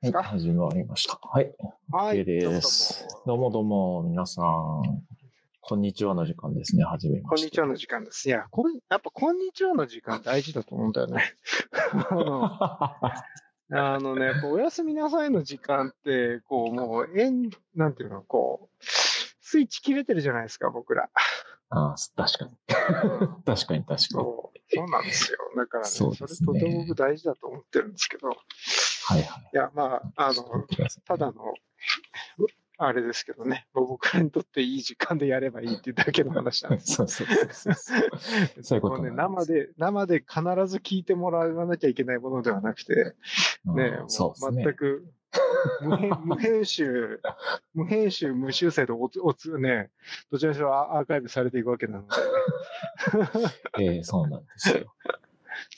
ですか、始まりました。はい。はいです。どうもどうも、皆さん。こんにちはの時間ですね。始めました。こんにちはの時間です。いや、こんやっぱこんにちはの時間大事だと思うんだよね。あのね、おやすみなさいの時間って、こう、もう、えん、なんていうの、こう、スイッチ切れてるじゃないですか、僕ら。ああ確かに。確かに確かに。そうそうなんですよ。だからね、そそうれとても僕大事だと思ってるんですけど、いはいはい。や、まあ、あの、ただの、あれですけどね、僕らにとっていい時間でやればいいっていうだけの話なんです。そうそうそうそうそう。いうことね、生で、生で必ず聞いてもらわなきゃいけないものではなくて、うんね、うですね全。く 無編集、無編集、無修正でおつ、おつ、ね、どちらにしろアアーカイブされていくわけなので、ええそうなんですよ。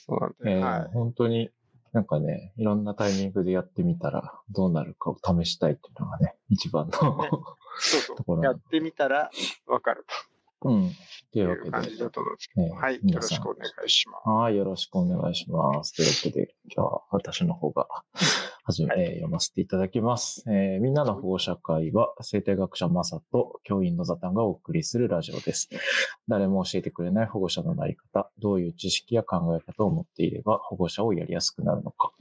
そうなんで、ええはい。本当に、なんかね、いろんなタイミングでやってみたら、どうなるかを試したいっていうのがね、一番の、そうところそう。やってみたらわかるうん。というわけで。だと思うんですけど、ええはい。よろしくお願いします。はい、よろしくお願いします。というわけで、今日は私の方が、はじめ、えー読ませていただきます。えーみんなの保護者会は、生態学者マサと教員のザタンがお送りするラジオです。誰も教えてくれない保護者のなり方、どういう知識や考え方を持っていれば保護者をやりやすくなるのか、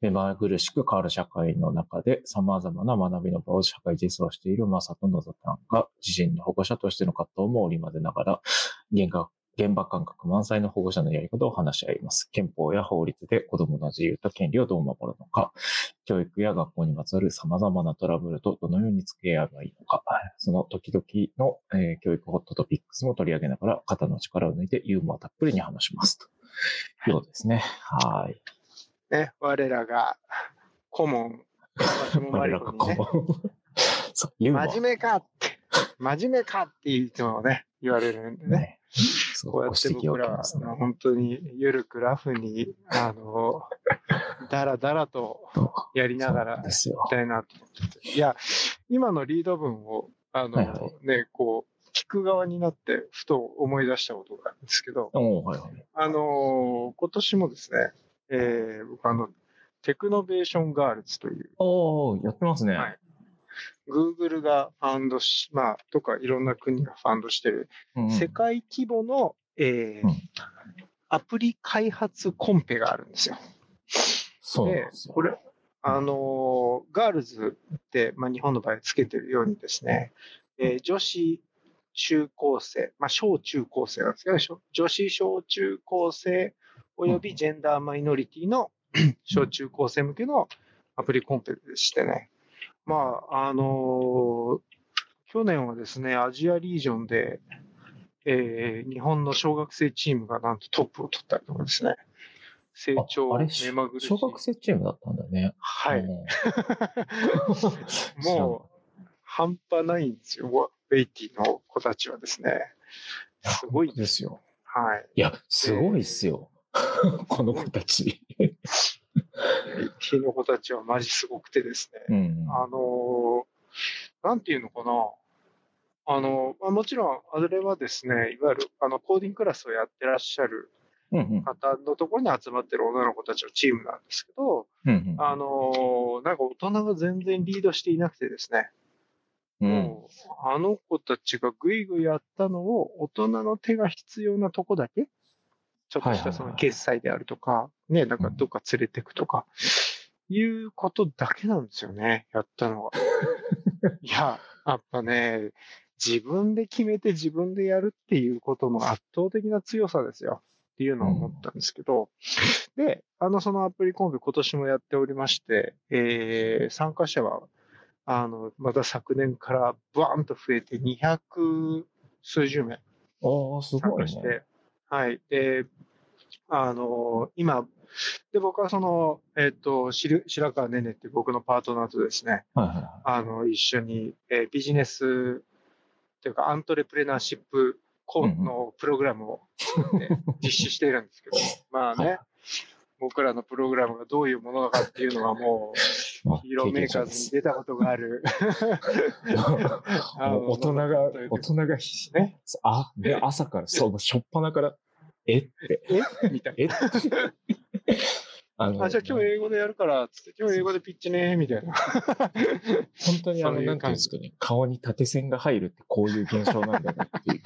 目まぐるしく変わる社会の中で様々な学びの場を社会実装しているマサとのザタンが、自身の保護者としての葛藤も織り交ぜながら、現学現場感覚満載の保護者のやり方を話し合います。憲法や法律で子供の自由と権利をどう守るのか、教育や学校にまつわる様々なトラブルとどのように付き合えばいいのか、その時々の、えー教育ホットトピックスも取り上げながら、肩の力を抜いてユーモアたっぷりに話します。ということですね。はい。ね、我らが顧問、松本マ我らがリコにね、こう、そう、ユーモア。真面目かって、真面目かっていつもね、言われるんでね。ね。そうこうやってご指摘を僕らは、受けますね本当にゆるくラフに、あの、だらだらとやりながらいんですよき。たいなと思ってて。いや、今のリード文を、あの、はいはね、こう、聞く側になって、ふと思い出したことがあるんですけど、はいはい。あの今年もですね、えー僕あの、 Technovation Girls という、おーやってますね。はい Google がファンドし、まあ、とかいろんな国がファンドしてるうんうん世界規模の、えーうんアプリ開発コンペがあるんですよ。そうで。これ、あのーガールズって、まあ、日本の場合つけてるようにですね、えー女子中高生、まあ、小中高生なんですけど、女子小中高生およびジェンダーマイノリティの 小中高生向けのアプリコンペでしてね。まあ、あのー去年はですね、アジアリージョンで、えー日本の小学生チームがなんとトップを取ったりとかですね、成長目まぐるしい。小学生チームだったんだね。はい。うん もう、半端ないんですよ、ベイティの子たちはですね。すごいですよ。はい。いや、すごいっすよ。この子たち。ベイティの子たちはマジすごくてですね。うん。あのーなんていうのかな。あの、まあ、もちろん、あれはですね、いわゆるあのコーディングクラスをやってらっしゃる方のところに集まってる女の子たちのチームなんですけど、うんうんあのーなんか大人が全然リードしていなくてですね、うんあの子たちがぐいぐいやったのを大人の手が必要なとこだけ、ちょっとしたその決済であるとか、ね、なんかどっか連れてくとか、いうことだけなんですよね、やったのは。いや、やっぱね、自分で決めて自分でやるっていうことの圧倒的な強さですよ。っていうのを思ったんですけど、で、あの、そのアプリコンビ今年もやっておりまして、えー参加者はあの、また昨年からバーンと増えて200数十名ああ、す参ごい加して、ね。はい。で、あの、今、で、僕はその、えっ、と、しる白川ねねって僕のパートナーとですね、はいはいはあの、一緒に、えービジネスというか、アントレプレナーシップコンのプログラムを実施しているんですけど、まあね、はい僕らのプログラムがどういうものかっていうのはもう、い。ヒーローメーカーズに出たことがある。あ大人が、大人がね。あ、で、朝から、そう、しょっぱなから、えって、え？みたいな。え。あのあ、じゃあ今日英語でやるから、つって、今日英語でピッチね、みたいな。本当にあの、なんていうんですかね、顔に縦線が入るってこういう現象なんだなっていう。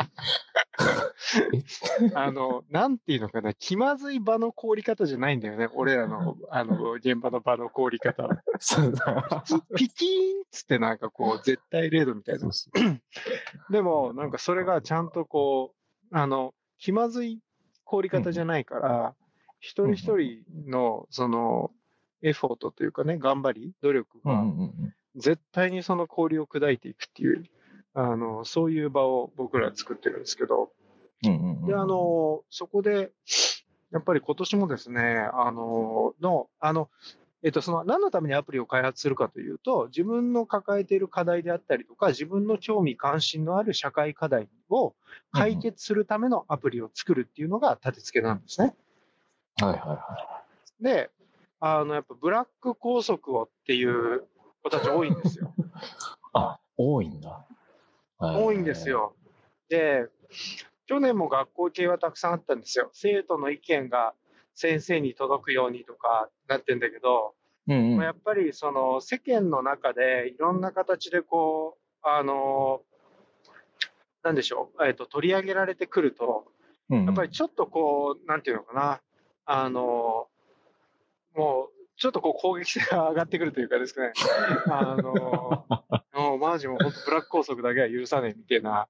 あの、なんていうのかな、気まずい場の凍り方じゃないんだよね。俺らの、あの、現場の場の凍り方は。そうだ。ピキーンっつってなんかこう、絶対0度みたいなでも、なんかそれがちゃんとこう、あの、気まずい凍り方じゃないから、一人一人の、その、エフォートというかね、頑張り、努力が、うんうんうん。絶対にその氷を砕いていくっていう、あの、そういう場を僕ら作ってるんですけど、うんうんうん。で、あの、そこで、やっぱり今年もですね、あの、の、あの、えっと、その、何のためにアプリを開発するかというと、自分の抱えている課題であったりとか、自分の興味関心のある社会課題を解決するためのアプリを作るっていうのが立て付けなんですね。はいはいはで、あの、やっぱブラック拘束をっていう子たち多いんですよ。い。あ、多いんだ。多いんです。よ。で、去年も学校系はたくさんあったんですよ。生徒の意見が先生に届くようにとかなってんだけど、うんうん。まあやっぱりその世間の中でいろんな形でこう、あの、なんでしょう、えっと、取り上げられてくると、やっぱりちょっとこう、なんていうのかな、あの、もう、ちょっとこう攻撃性が上がってくるというかですね、あの、もうマジもう本当ブラック拘束だけは許さねえみたいな、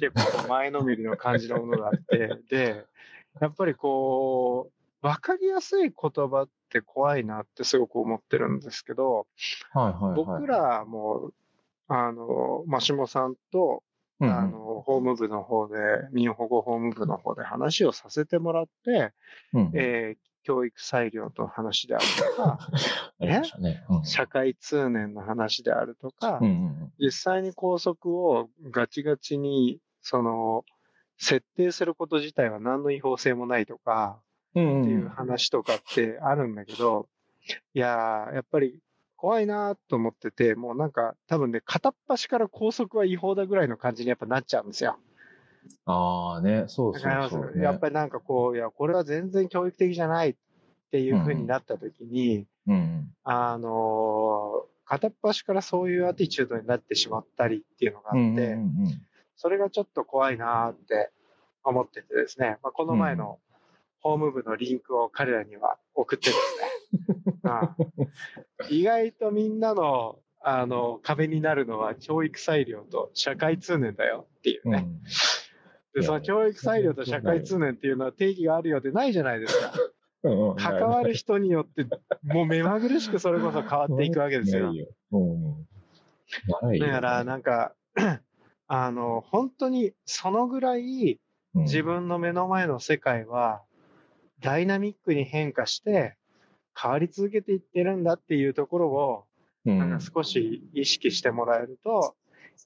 結構前のめりの感じのものがあって、で、やっぱりこう、わかりやすい言葉って怖いなってすごく思ってるんですけど、はいはいはい。僕らも、あの、マシモさんと、あの、法務部の方で、民保護法務部の方で話をさせてもらって、うんうん、えー教育裁量の話であるとか、ありましたね。うん社会通念の話であるとか、うんうん実際に校則をガチガチに、その、設定すること自体は何の違法性もないとか。っていう話とかってあるんだけど、いやー、やっぱり怖いなと思ってて、もうなんか多分ね、片っ端から校則は違法だぐらいの感じにやっぱなっちゃうんですよ。ああね、そうそうそう、ね。やっぱりなんかこう、いや、これは全然教育的じゃないっていう風になった時に、うんうん。あのー片っ端からそういうアティチュードになってしまったりっていうのがあって、うんうんうんそれがちょっと怖いなーって思っててですね、まあ、この前の法務部のリンクを彼らには送ってですね、うん意外とみんなのあの壁になるのは教育裁量と社会通念だよっていうね。うん。で、その教育裁量と社会通念っていうのは定義があるようでないじゃないですか。うんうん関わる人によって、もう目まぐるしくそれこそ変わっていくわけですよ。よ。うん。だから、なんか、あの、本当にそのぐらいうん自分の目の前の世界はダイナミックに変化して変わり続けていってるんだっていうところを、うんなんか少し意識してもらえると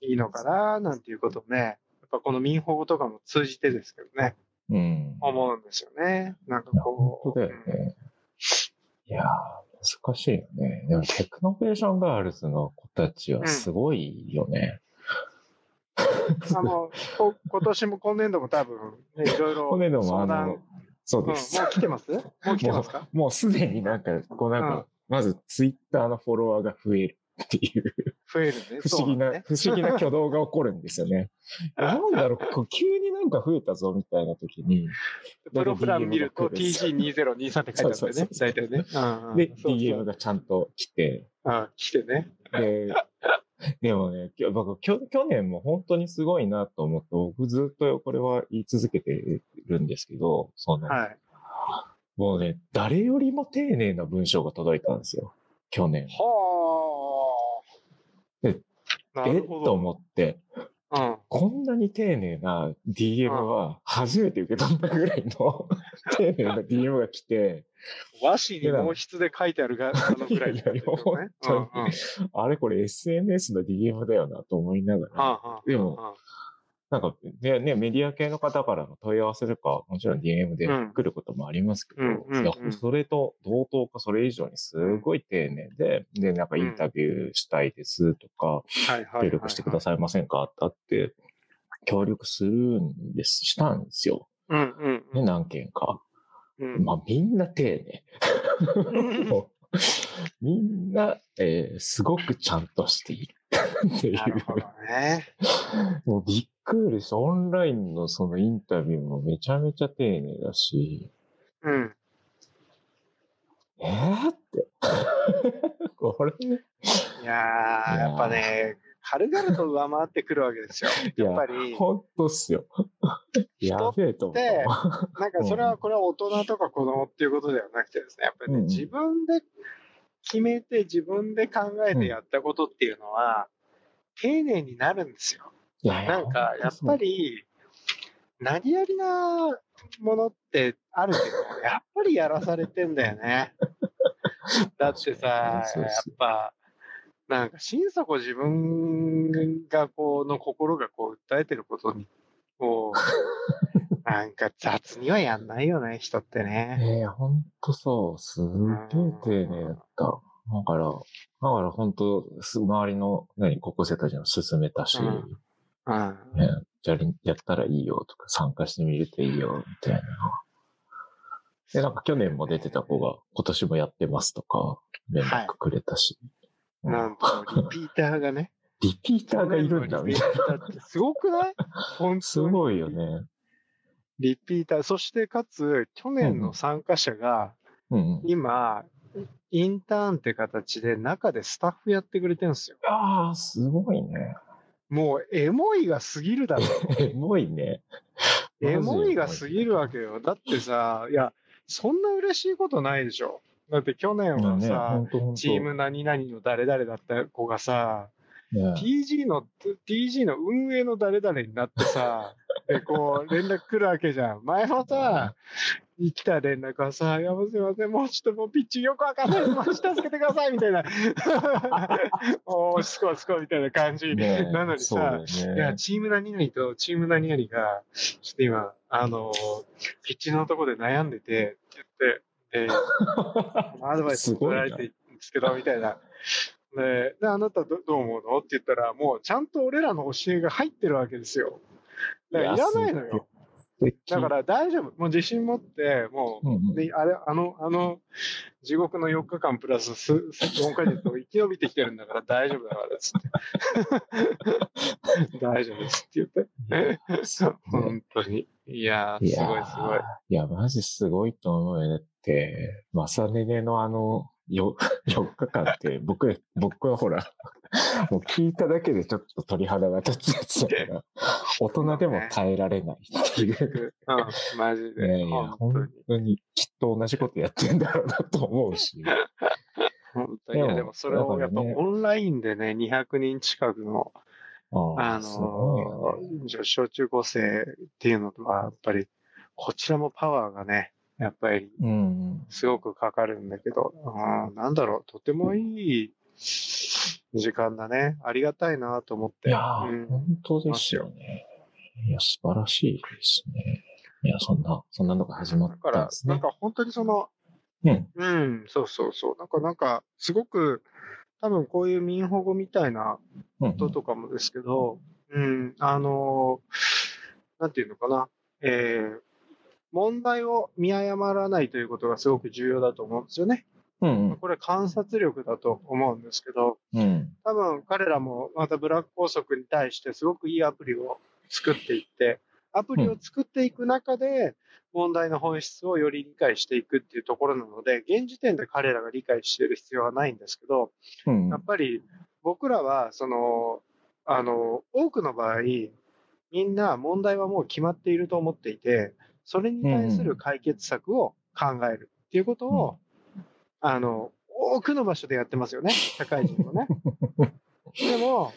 いいのかな、なんていうことをね、やっぱこのみんほごとかも通じてですけどね、うん。思うんですよね。なんかこう。本当だよね。いやー、難しいよね。でも Technovation Girls の子たちはすごいよね。うんあの、こ今年も今年度も多分、ね、いろいろ 相談、の、そううん、もうです。来てます？もう来てますか？もうすでになんか、こうなんか、まずツイッターのフォロワーが増えるっていう、増えるね。不思議な、ね不思議な挙動が起こるんですよね。なんだろう、こう急になんか増えたぞみたいな時に、プロプラン見ると DM が来 TG2023 って書いてあるんだよねそうそう。そう大体ね。で、DM がちゃんと来て、うん来てね。で、でもね、僕、きょ去年も本当にすごいなと思って、僕ずっとこれは言い続けてるんですけど、その、はい。もうね、誰よりも丁寧な文章が届いたんですよ。去年。はあ。え？と思って、うん。こんなに丁寧な DM は初めて受け取ったぐらいの 丁寧な DM が来て、和紙に毛筆で書いてあるが、あのぐらいいやいやあれこれ SNS の DM だよなと思いながら、でもなんか、でね、メディア系の方からの問い合わせとか、もちろん DM でうん来ることもありますけど、うんうんうんいやそれと同等かそれ以上にすごい丁寧で、で、なんかインタビューしたいですとか。協力してくださいませんかってあって、協力するんです、したんですよ。うんうんうね、ん。何件か。うん。まあみんな丁寧。みんな、えーすごくちゃんとしているっていなるほどう。ね。もうびっくりした。オンラインのそのインタビューもめちゃめちゃ丁寧だし、うん。えー、って。これ、いやー、やっぱね、軽々と上回ってくるわけですよ。いややっぱり、ほんとっすよ。やべえと思でわ。なんかそれはこれは大人とか子供っていうことではなくてですね、やっぱりね、うんうん自分で決めて自分で考えてやったことっていうのは、丁寧になるんですよ。いやいやなんか、やっぱり、何やりなものってあるけど、やっぱりやらされてんだよね。だってさ、やっぱ、なんか心底自分がこうの心がこう訴えてることに、こう、なんか雑にはやんないよね、人ってね。ええほんとそう、すっげえ丁寧だった。だから、だから本当す周りの、何、高校生たちの勧めたし、うんうん。ね、じゃあやったらいいよとか、参加してみるといいよ、みたいな。で、なんか去年も出てた子が、今年もやってますとか、連絡くれたし。うんなんと、リピーターがね。リピーターがいるんだ、みたいな。リピーターってすごくない？本す当に。ごいよね。リピーター、そしてかつ、去年の参加者が。今、インターンって形で中でスタッフやってくれてるんですよ。ああ、すごいね。もう、エモいが過ぎるだろ。エモいね。エモいが過ぎるわけよ。だってさ、いや、そんな嬉しいことないでしょ。だって去年はね、さ、ほんとほんとチーム何々の誰々だった子がさ、ね TG の、TG の運営の誰々になってさ、で、こう、連絡来るわけじゃん。前もさ、来た連絡はさ、いや、すいません、もうちょっともうピッチよくわかんない。マジ助けてください、みたいな。おー、すこすこみたいな感じ。ねなのにさ、よねいや、チーム何々とチーム何々が、ちょっと今、あの、ピッチのとこで悩んでて、って言って、で、アドバイス取られてるんですけど、みたいな。で、であなたどどう思うの？って言ったら、もうちゃんと俺らの教えが入ってるわけですよ。だからいらないのよ。だから大丈夫。もう自信持って、もうんうんう、ね、あれ、あの、あの、地獄の4日間プラスす4ヶ月を生き延びてきてるんだから大丈夫だから、つって。大丈夫ですって言って。そうね本当に。いやー、すごいすごい。いや、マジすごいと思うよ。だって、マサネネのあの、よ、4日間って、僕、僕はほら、もう聞いただけでちょっと鳥肌が立つやつだから、大人でも耐えられないっていう。うん、マジいやで。いや、本当にきっと同じことやってんだろうなと思うし。本当に。いや、でもそれをやっぱオンラインでね、200人近くの、あの、小中高生っていうのは、やっぱり、こちらもパワーがね、やっぱり、うん。すごくかかるんだけど、うんなんだろう、とてもいい時間だね。ありがたいなと思って。いやー、うん本当ですよね。いや、素晴らしいですね。いや、そんな、そんなのが始まっだからたんで、すね。なんか本当にその、うん。うん、そうそうそう。なんか、なんか、すごく、多分こういう民保護みたいなうんこととかもですけど、うん、あのなんていうのかな、えー、問題を見誤らないということがすごく重要だと思うんですよね。うんうん。これ観察力だと思うんですけど、うん。多分彼らもまたブラック拘束に対してすごくいいアプリを作っていって、アプリを作っていく中で問題の本質をより理解していくっていうところなので、現時点で彼らが理解している必要はないんですけど、うんやっぱり僕らは、その、あの、多くの場合、みんな問題はもう決まっていると思っていて、それに対する解決策を考えるっていうことを、あの、多くの場所でやってますよね、社会人もね。でも、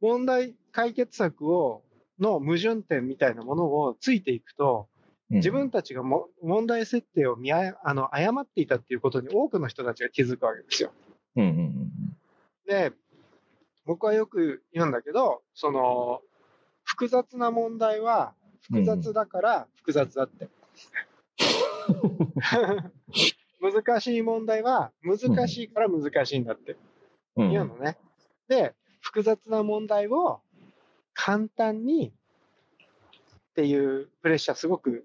問題解決策を、の矛盾点みたいなものをついていくと、自分たちがも問題設定を見ああの誤っていたっていうことに多くの人たちが気づくわけですよ。うんうんうん。で、僕はよく言うんだけど、その、複雑な問題は複雑だから複雑だって。難しい問題は難しいから難しいんだってうん。言うのね。で、複雑な問題を簡単にっていうプレッシャーすごく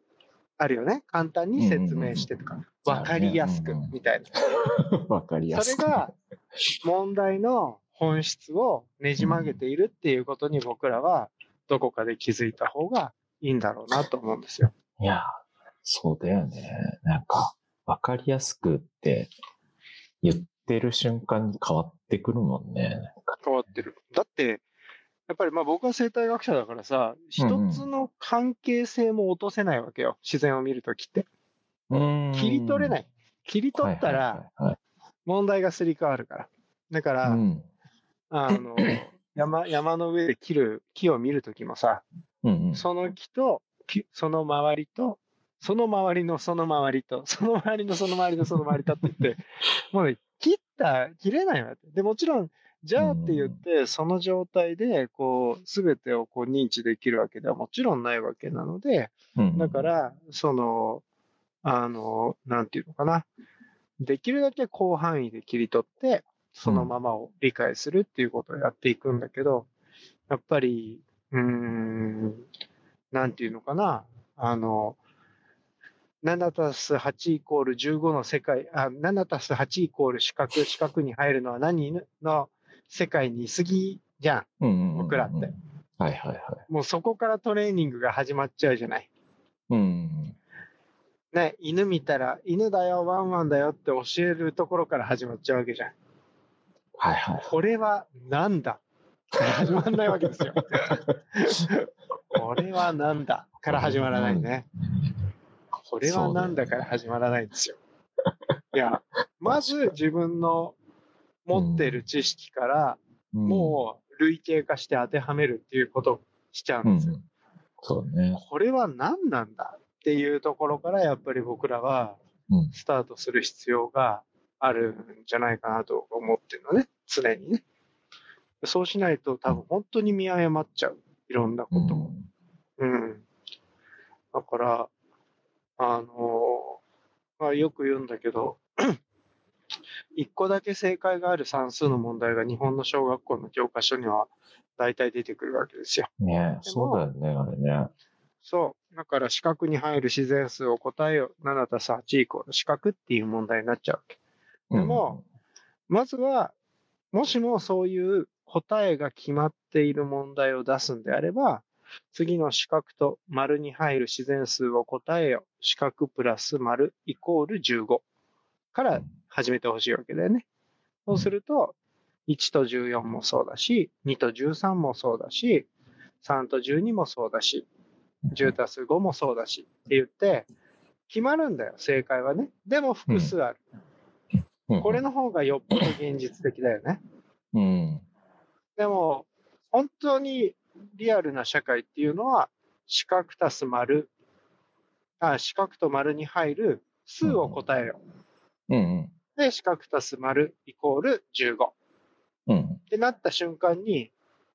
あるよね。簡単に説明してとか、わかりやすくみたいな。わかりやすく。それが問題の本質をねじ曲げているっていうことに僕らはどこかで気づいた方がいいんだろうなと思うんですよ。いや、そうだよね。なんか、わかりやすくって言ってる瞬間に変わってくるもんね。変わってる。だって、やっぱりまあ僕は生態学者だからさ、一つの関係性も落とせないわけよ。自然を見るときって。切り取れないい。切り取ったらはい問題がすり替わるから。だから、うんあの、山、山の上で切る木を見るときもさ、うんうん。その木と、木。その周りと、その周りのその周りと、その周りのその周りのその周りとって言って、もうね、切った、切れないわけ。で、もちろん、じゃあって言って、その状態で、こう、すべてをこう認知できるわけではもちろんないわけなので、うんだから、その、あの、なんていうのかな。できるだけ広範囲で切り取って、そのままを理解するっていうことをやっていくんだけど、やっぱり、うーん、なんていうのかな。あの、7たす8イコール15の世界、あ、7たす8イコール四角、四角に入るのは何の世界に過ぎじゃん。うんうんうんうん僕らって。はいはいはい。もうそこからトレーニングが始まっちゃうじゃない。うん。ね、犬見たら、犬だよ、ワンワンだよって教えるところから始まっちゃうわけじゃん。はいはい。これはなんだ？始まらないわけですよ。これはなんだ？から始まらないね。これはなんだから始まらないんですよ。いや、まず自分の持ってる知識から、うん、もう類型化して当てはめるっていうことをしちゃうんですよ。うんそうね。これは何なんだっていうところからやっぱり僕らはうんスタートする必要があるんじゃないかなと思ってるのね、常にね。そうしないと多分本当に見誤っちゃう。いろんなことを。うん。だから、あのまあ、よく言うんだけど、一個だけ正解がある算数の問題が日本の小学校の教科書には大体出てくるわけですよ。うん。ねそうだよね、あれね。そう。だから四角に入る自然数を答えよ。7たす8イコール四角っていう問題になっちゃうわけ。でも、まずは、もしもそういう答えが決まっている問題を出すんであれば、次の四角と丸に入る自然数を答えよ。四角プラス丸イコール15から始めてほしいわけだよね。そうすると、1と14もそうだし、2と13もそうだし、3と12もそうだし、10たす5もそうだしって言って、決まるんだよ、正解はね。でも複数ある。うん、これの方がよっぽど現実的だよね。うん。でも、本当にリアルな社会っていうのは、四角たす丸、あ、四角と丸に入る数を答えようんうん。う。で、四角たす丸イコール15。うん。ってなった瞬間に、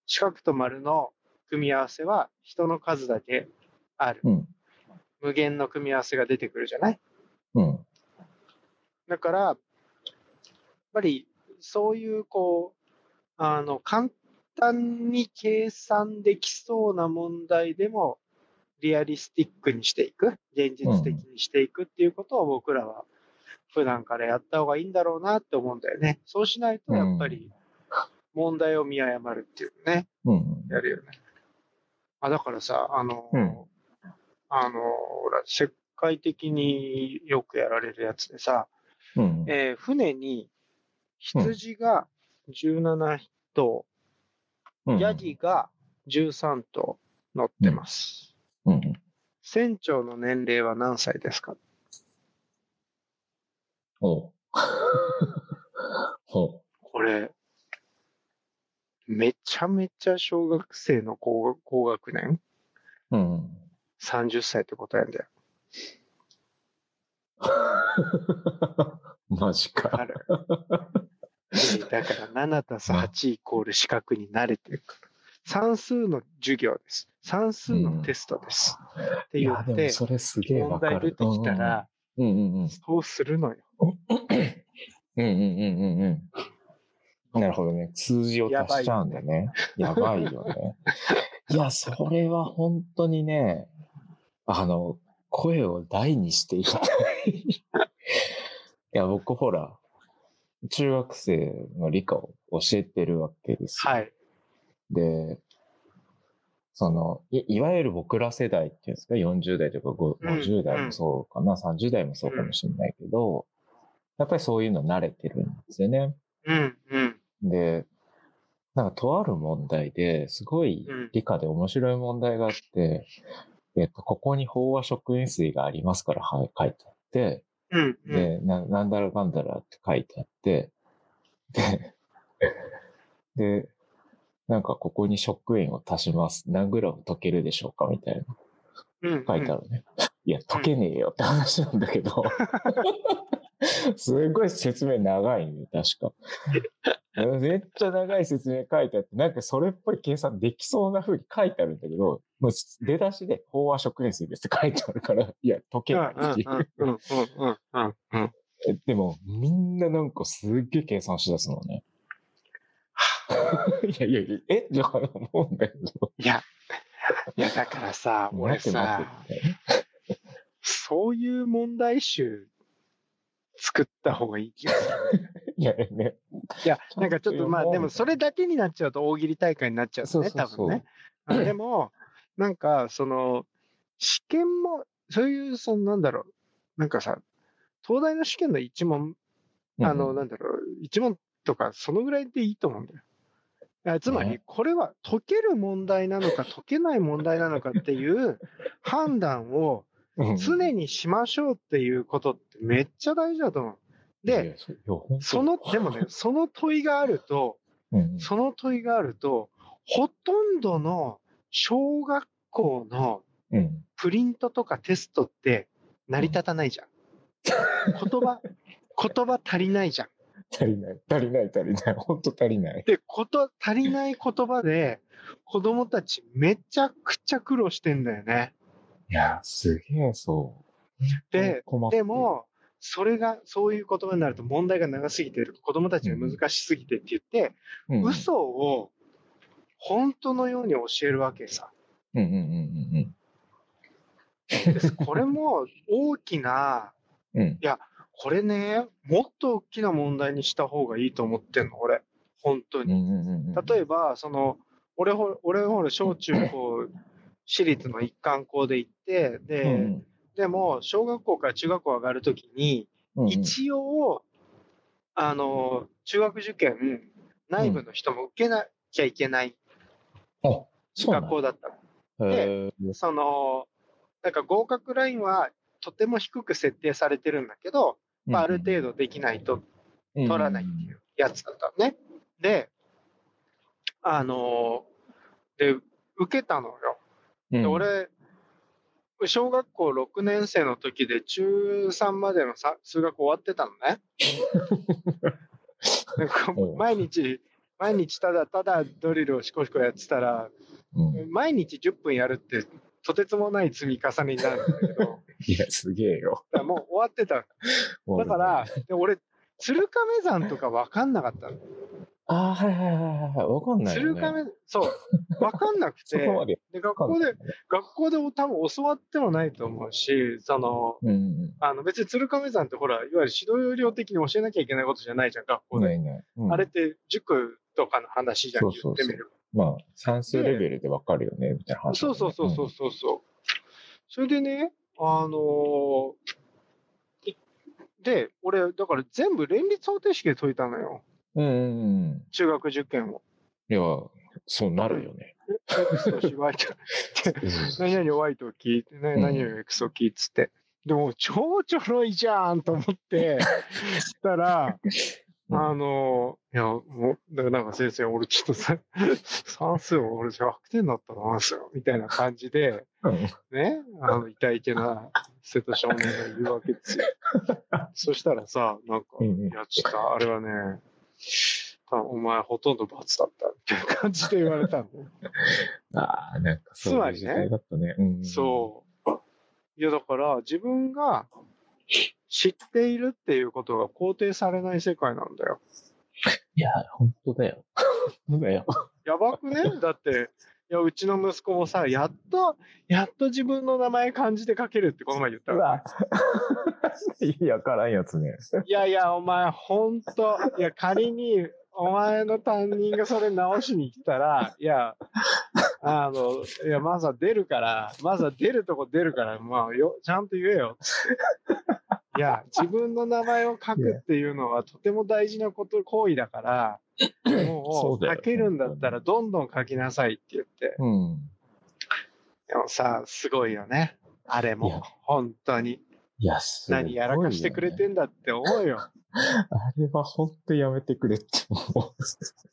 四角と丸の組み合わせは人の数だけある。うん。無限の組み合わせが出てくるじゃない？うん。だから、やっぱりそういうこう、あの、簡単に計算できそうな問題でも、リアリスティックにしていく、現実的にしていくっていうことを僕らは普段からやった方がいいんだろうなって思うんだよね。そうしないとやっぱり問題を見誤るっていうね、うん。やるよね。あ、だからさ、あの、うんあの、ほら、世界的によくやられるやつでさ、うん。えー船に羊が17頭、うんヤギが13頭乗ってます。うん。船長の年齢は何歳ですか？お これ、めちゃめちゃ小学生の高高学年？う。うん。?30 歳ってことやんだよ。マジか。だから7たす8イコール四角に慣れてるから。算数の授業です。算数のテストです。っていや、で言っても、それすげえわ問。題出てきたら、うんうんうん。そうするのよ。うんうんうんうんうん。なるほどね。数字を足しちゃうんだね。やばいよね。いや、それは本当にね、あの、声を大にしていきたい。いや、僕ほら、中学生の理科を教えてるわけですよ。はい。で、そのい、いわゆる僕ら世代っていうんですか、40代とか5うん50代もそうかな、30代もそうかもしれないけど、やっぱりそういうの慣れてるんですよね。うん、うん。で、なんかとある問題ですごいうん理科で面白い問題があって、えっと、ここに飽和食塩水がありますから、はい、書いてあって、うん、うん。で、な、なんだらかんだらって書いてあって、で、で、なんかここに食塩を足します。何グラム溶けるでしょうかみたいなうん、書いてあるね。いや、溶けねえよって話なんだけど。すごい説明長いね、確か。めっちゃ長い説明書いてあって、なんかそれっぽい計算できそうな風に書いてあるんだけど、もう出だしで飽和食塩水ですって書いてあるから、いや、溶けうん、ないし。うん、うん、うん、うん、うん。えでも、みんななんかすっげえ計算しだすのね。いやいやいや、えじゃあ思うんだけど。いや、いや、だからさ、俺さ、そういう問題集作った方がいい気がする。いやね。いや、なんかちょっとまあ、でもそれだけになっちゃうと大喜利大会になっちゃうよね、そうそうそう多分ね。あ でも、なんか、その、試験も、そういう、その、なんだろう、なんかさ、東大の試験の一問、あの、うんなんだろう、一問とか、そのぐらいでいいと思うんだよ。あつまりね、これは解ける問題なのか解けない問題なのかっていう判断をうん常にしましょうっていうことってめっちゃ大事だと思う。で、やその、でもね、その問いがあると、うんその問いがあると、ほとんどの小学校のうん。プリントとかテストって成り立たないじゃん。言葉、言葉足りないじゃん。足りない、足りない、足りない。本当足りない。で、こと、足りない言葉で、子供たちめちゃくちゃ苦労してんだよね。いや、すげえそう。で、でも、それが、そういう言葉になると問題が長すぎてる。子供たちが難しすぎてって言って、うん、嘘を本当のように教えるわけさ。うんうんうんこれも大きな、うんうん。これね、もっと大きな問題にした方がいいと思ってんの、俺。本当に。例えば、その、俺ほ、俺ほら、小中高、私立の一貫校で行って、で、うんでも、小学校から中学校上がるときに、うんうん、一応、あの、中学受験、内部の人も受けなきゃいけない学校だったの。へーその、なんか合格ラインはとても低く設定されてるんだけど、まあ、ある程度できないと取らないっていうやつだったのね。で、あので、受けたのよ。うん、で、うん、俺、小学校6年生の時で中3までのさ数学終わってたのね。毎日、毎日ただただドリルをしこしこやってたら、うん、毎日10分やるってとてつもない積み重ねになるんだけど、いや、すげえよ。らもう終わってた。だから、で俺、鶴亀山とか分かんなかったの。ああ、はいはいはいはい。わかんないよね。鶴亀、そう、分かんなくそて、でで学校で、学校で多分教わってもないと思うし、その、うんうんあの別に鶴亀山ってほら、いわゆる指導要領的に教えなきゃいけないことじゃないじゃん、学うん。校で。ないない。うんあれって塾とかの話じゃん、言ってみれば。まあ、算数レベルでわかるよね、みたいな話、そうそうそうそうそうそう。それでね、あのーいで、俺、だから全部連立方程式で解いたのよ。うん。うんうんうん。中学受験を。いや、そうなるよね。X と Y と。何々 Y とキー、ねうん何々 X とキーっつって。でも、超ちょろいじゃんと思って、したら、うんあの、いや、もう、だからなんか先生、俺ちょっとさ、算数を俺100点だったな、すよ、みたいな感じで、うんね、あの、痛いけな瀬戸少年が言うわけですよ。そしたらさ、なんか、うんうんいや、ちょっとあれはね、お前ほとんど罰だったっていう感じで言われたの。ああ、なんかそういう時代だったね。うん、そう。いや、だから自分が知っているっていうことが肯定されない世界なんだよ。いや、本当だよ。本当だよ。やばくね？だって、や、うちの息子もさ、やっと、やっと自分の名前漢字で書けるってこの前言ったうわ。わ。意味わからんやつね。いやいや、お前、ほんと、いや、仮に、お前の担任がそれ直しに来たら、いや、あの、いや、まずは出るから、まずは出るとこ出るから、まあ、よ、ちゃんと言えよ。いや、自分の名前を書くっていうのはとても大事なこと、行為だから、も そう書けるんだったらどんどん書きなさいって言って。うん。でもさ、すごいよね。あれも、本当に。いや、すごいよね何やらかしてくれてんだって思うよ。あれは本当やめてくれって思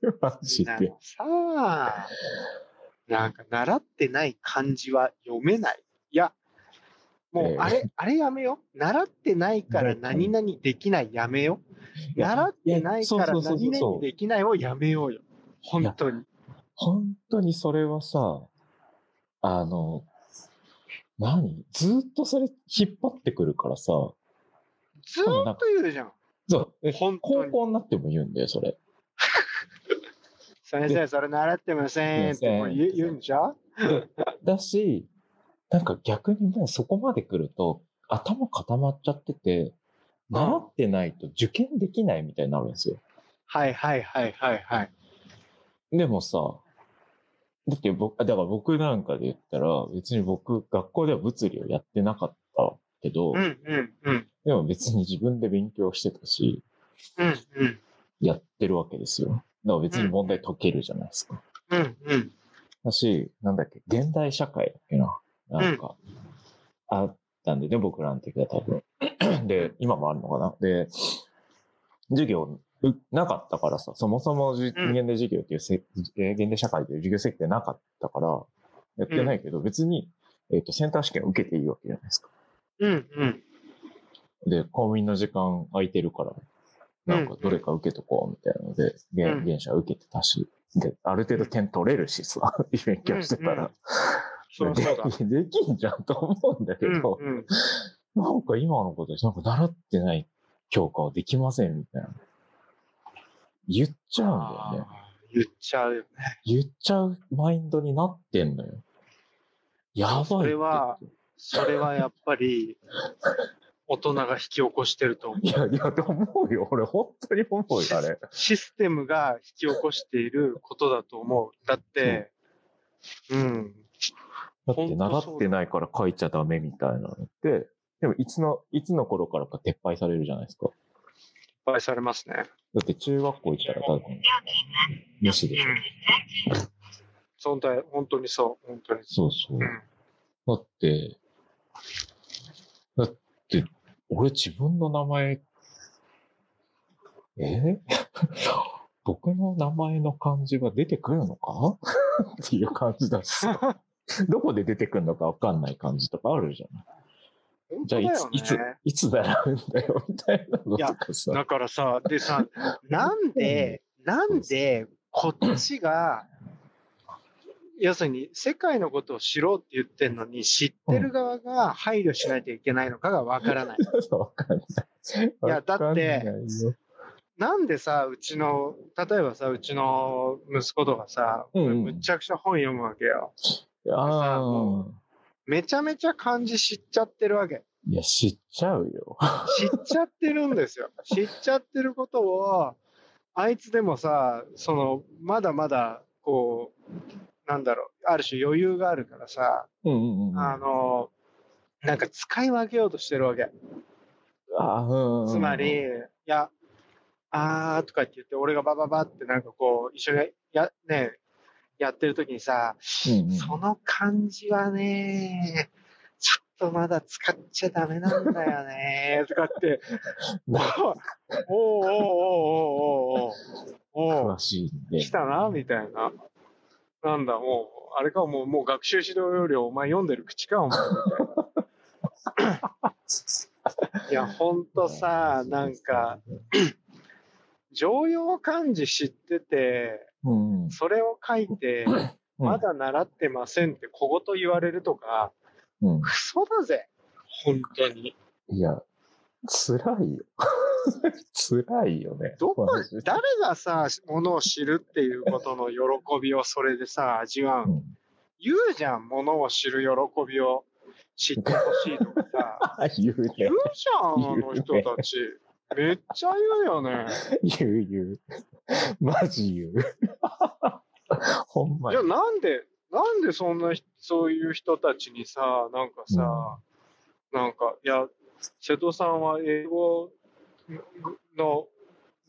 う。マジで。さあ、なんか習ってない漢字は読めない。いや、もええうあれ、あれやめよう。習ってないから何々できないやめよう。習ってないから何々できないをやめようよ。本当に。本当にそれはさ、あの、何？ずーっとそれ引っ張ってくるからさ、ずーっと言うじゃん。そう、え本当高に。校になっても言うんだよ、それ。先生、それ習ってませんって 言うんじゃん？だし、なんか逆にもうそこまで来ると、頭固まっちゃってて、習ってないと受験できないみたいになるんですよ。はいはいはいはいはい。でもさ、だって僕、あだから僕なんかで言ったら、別に僕、学校では物理をやってなかったけど、うんうんうん。でも別に自分で勉強してたし、うんうん。やってるわけですよ。だから別に問題解けるじゃないですか。うんうん。だし、なんだっけ、現代社会だっけな。なんか、あったんでね、僕らの時は多分。で、今もあるのかな。で、授業、うなかったからさ、そもそもじうん現代授業っていうせ、えー現代社会という授業設定なかったから、やってないけど、別に、えっ、と、センター試験を受けていいわけじゃないですか。うんうん。で、公務員の時間空いてるから、なんかどれか受けとこうみたいなので、うん現現社受けてたし、で、ある程度点取れるしさ、勉強してたら。そ。で できんじゃんと思うんだけうんど、うん。なんか今の子たち、なんか習ってない教科はできませんみたいな。言っちゃうんだよね。言っちゃうよね。言っちゃうマインドになってんのよ。やばい。それはそれはやっぱり、大人が引き起こしてると思う。いや、いや、と思うよ。俺、本当に思うよ、あれ。システムが引き起こしていることだと思う。だって、うん。だって、習ってないから書いちゃダメみたいなのって、でも、いつの、いつの頃からか撤廃されるじゃないですか。いっぱいされますね。だって、中学校行ったら多分、無視でしょ。そんな本当にそう。本当にそそうそうう。う。ん。だって、だって、俺自分の名前、え？僕の名前の漢字が出てくるのか？っていう感じだしさ、どこで出てくるのかわかんない感じとかあるじゃない。じゃあいつ、いつ、いつ習うんだよ、みたいなのとかさ。だからさ、でさ、なんで、なんで、こっちが、要するに、世界のことを知ろうって言ってんのに、知ってる側が配慮しないといけないのかがわからない。わかんない。いやだってなんでさ、うちの、例えばさ、うちの息子とかさ、むちゃくちゃ本読むわけよ。あもめちゃめちゃ漢字知っちゃってるわけ。あ、いや、知っちゃうよ。知っちゃってるんですよ。知っちゃってることを、あいつでもさ、その、まだまだ、こう、なんだろう、ある種余裕があるからさ、うんうんうん。あの、なんか使い分けようとしてるわけ。あーうんうんうんつまり、いや、あーとかって言って、俺がバババってなんかこう、一緒にや、ね、やってる時にさ、うんうんその漢字はね、ちょっとまだ使っちゃダメなんだよね、とかって、おうおうおうおうおうおうおしいんで。来たな、みたいな。なんだ、もう、あれか、もう、もう学習指導要領お前読んでる口か、お前、みたいな。いや、ほんとさ、なんか、常用漢字知ってて、うんうん、それを書いて、まだ習ってませんって小言言われるとか、うん、クソだぜ。本当に。いや、辛いよ。辛いよね。どこマジで、誰がさ、ものを知るっていうことの喜びをそれでさ、味わううん言うじゃん、ものを知る喜びを知ってほしいとかさ。言うね言う。じゃん、あの人たち。めっちゃ言うよね。言う言う。マジ言う。ほんまにじゃあ。なんで、なんでそんなひ、そういう人たちにさ、なんかさ、なんか、いや、瀬戸さんは英語の、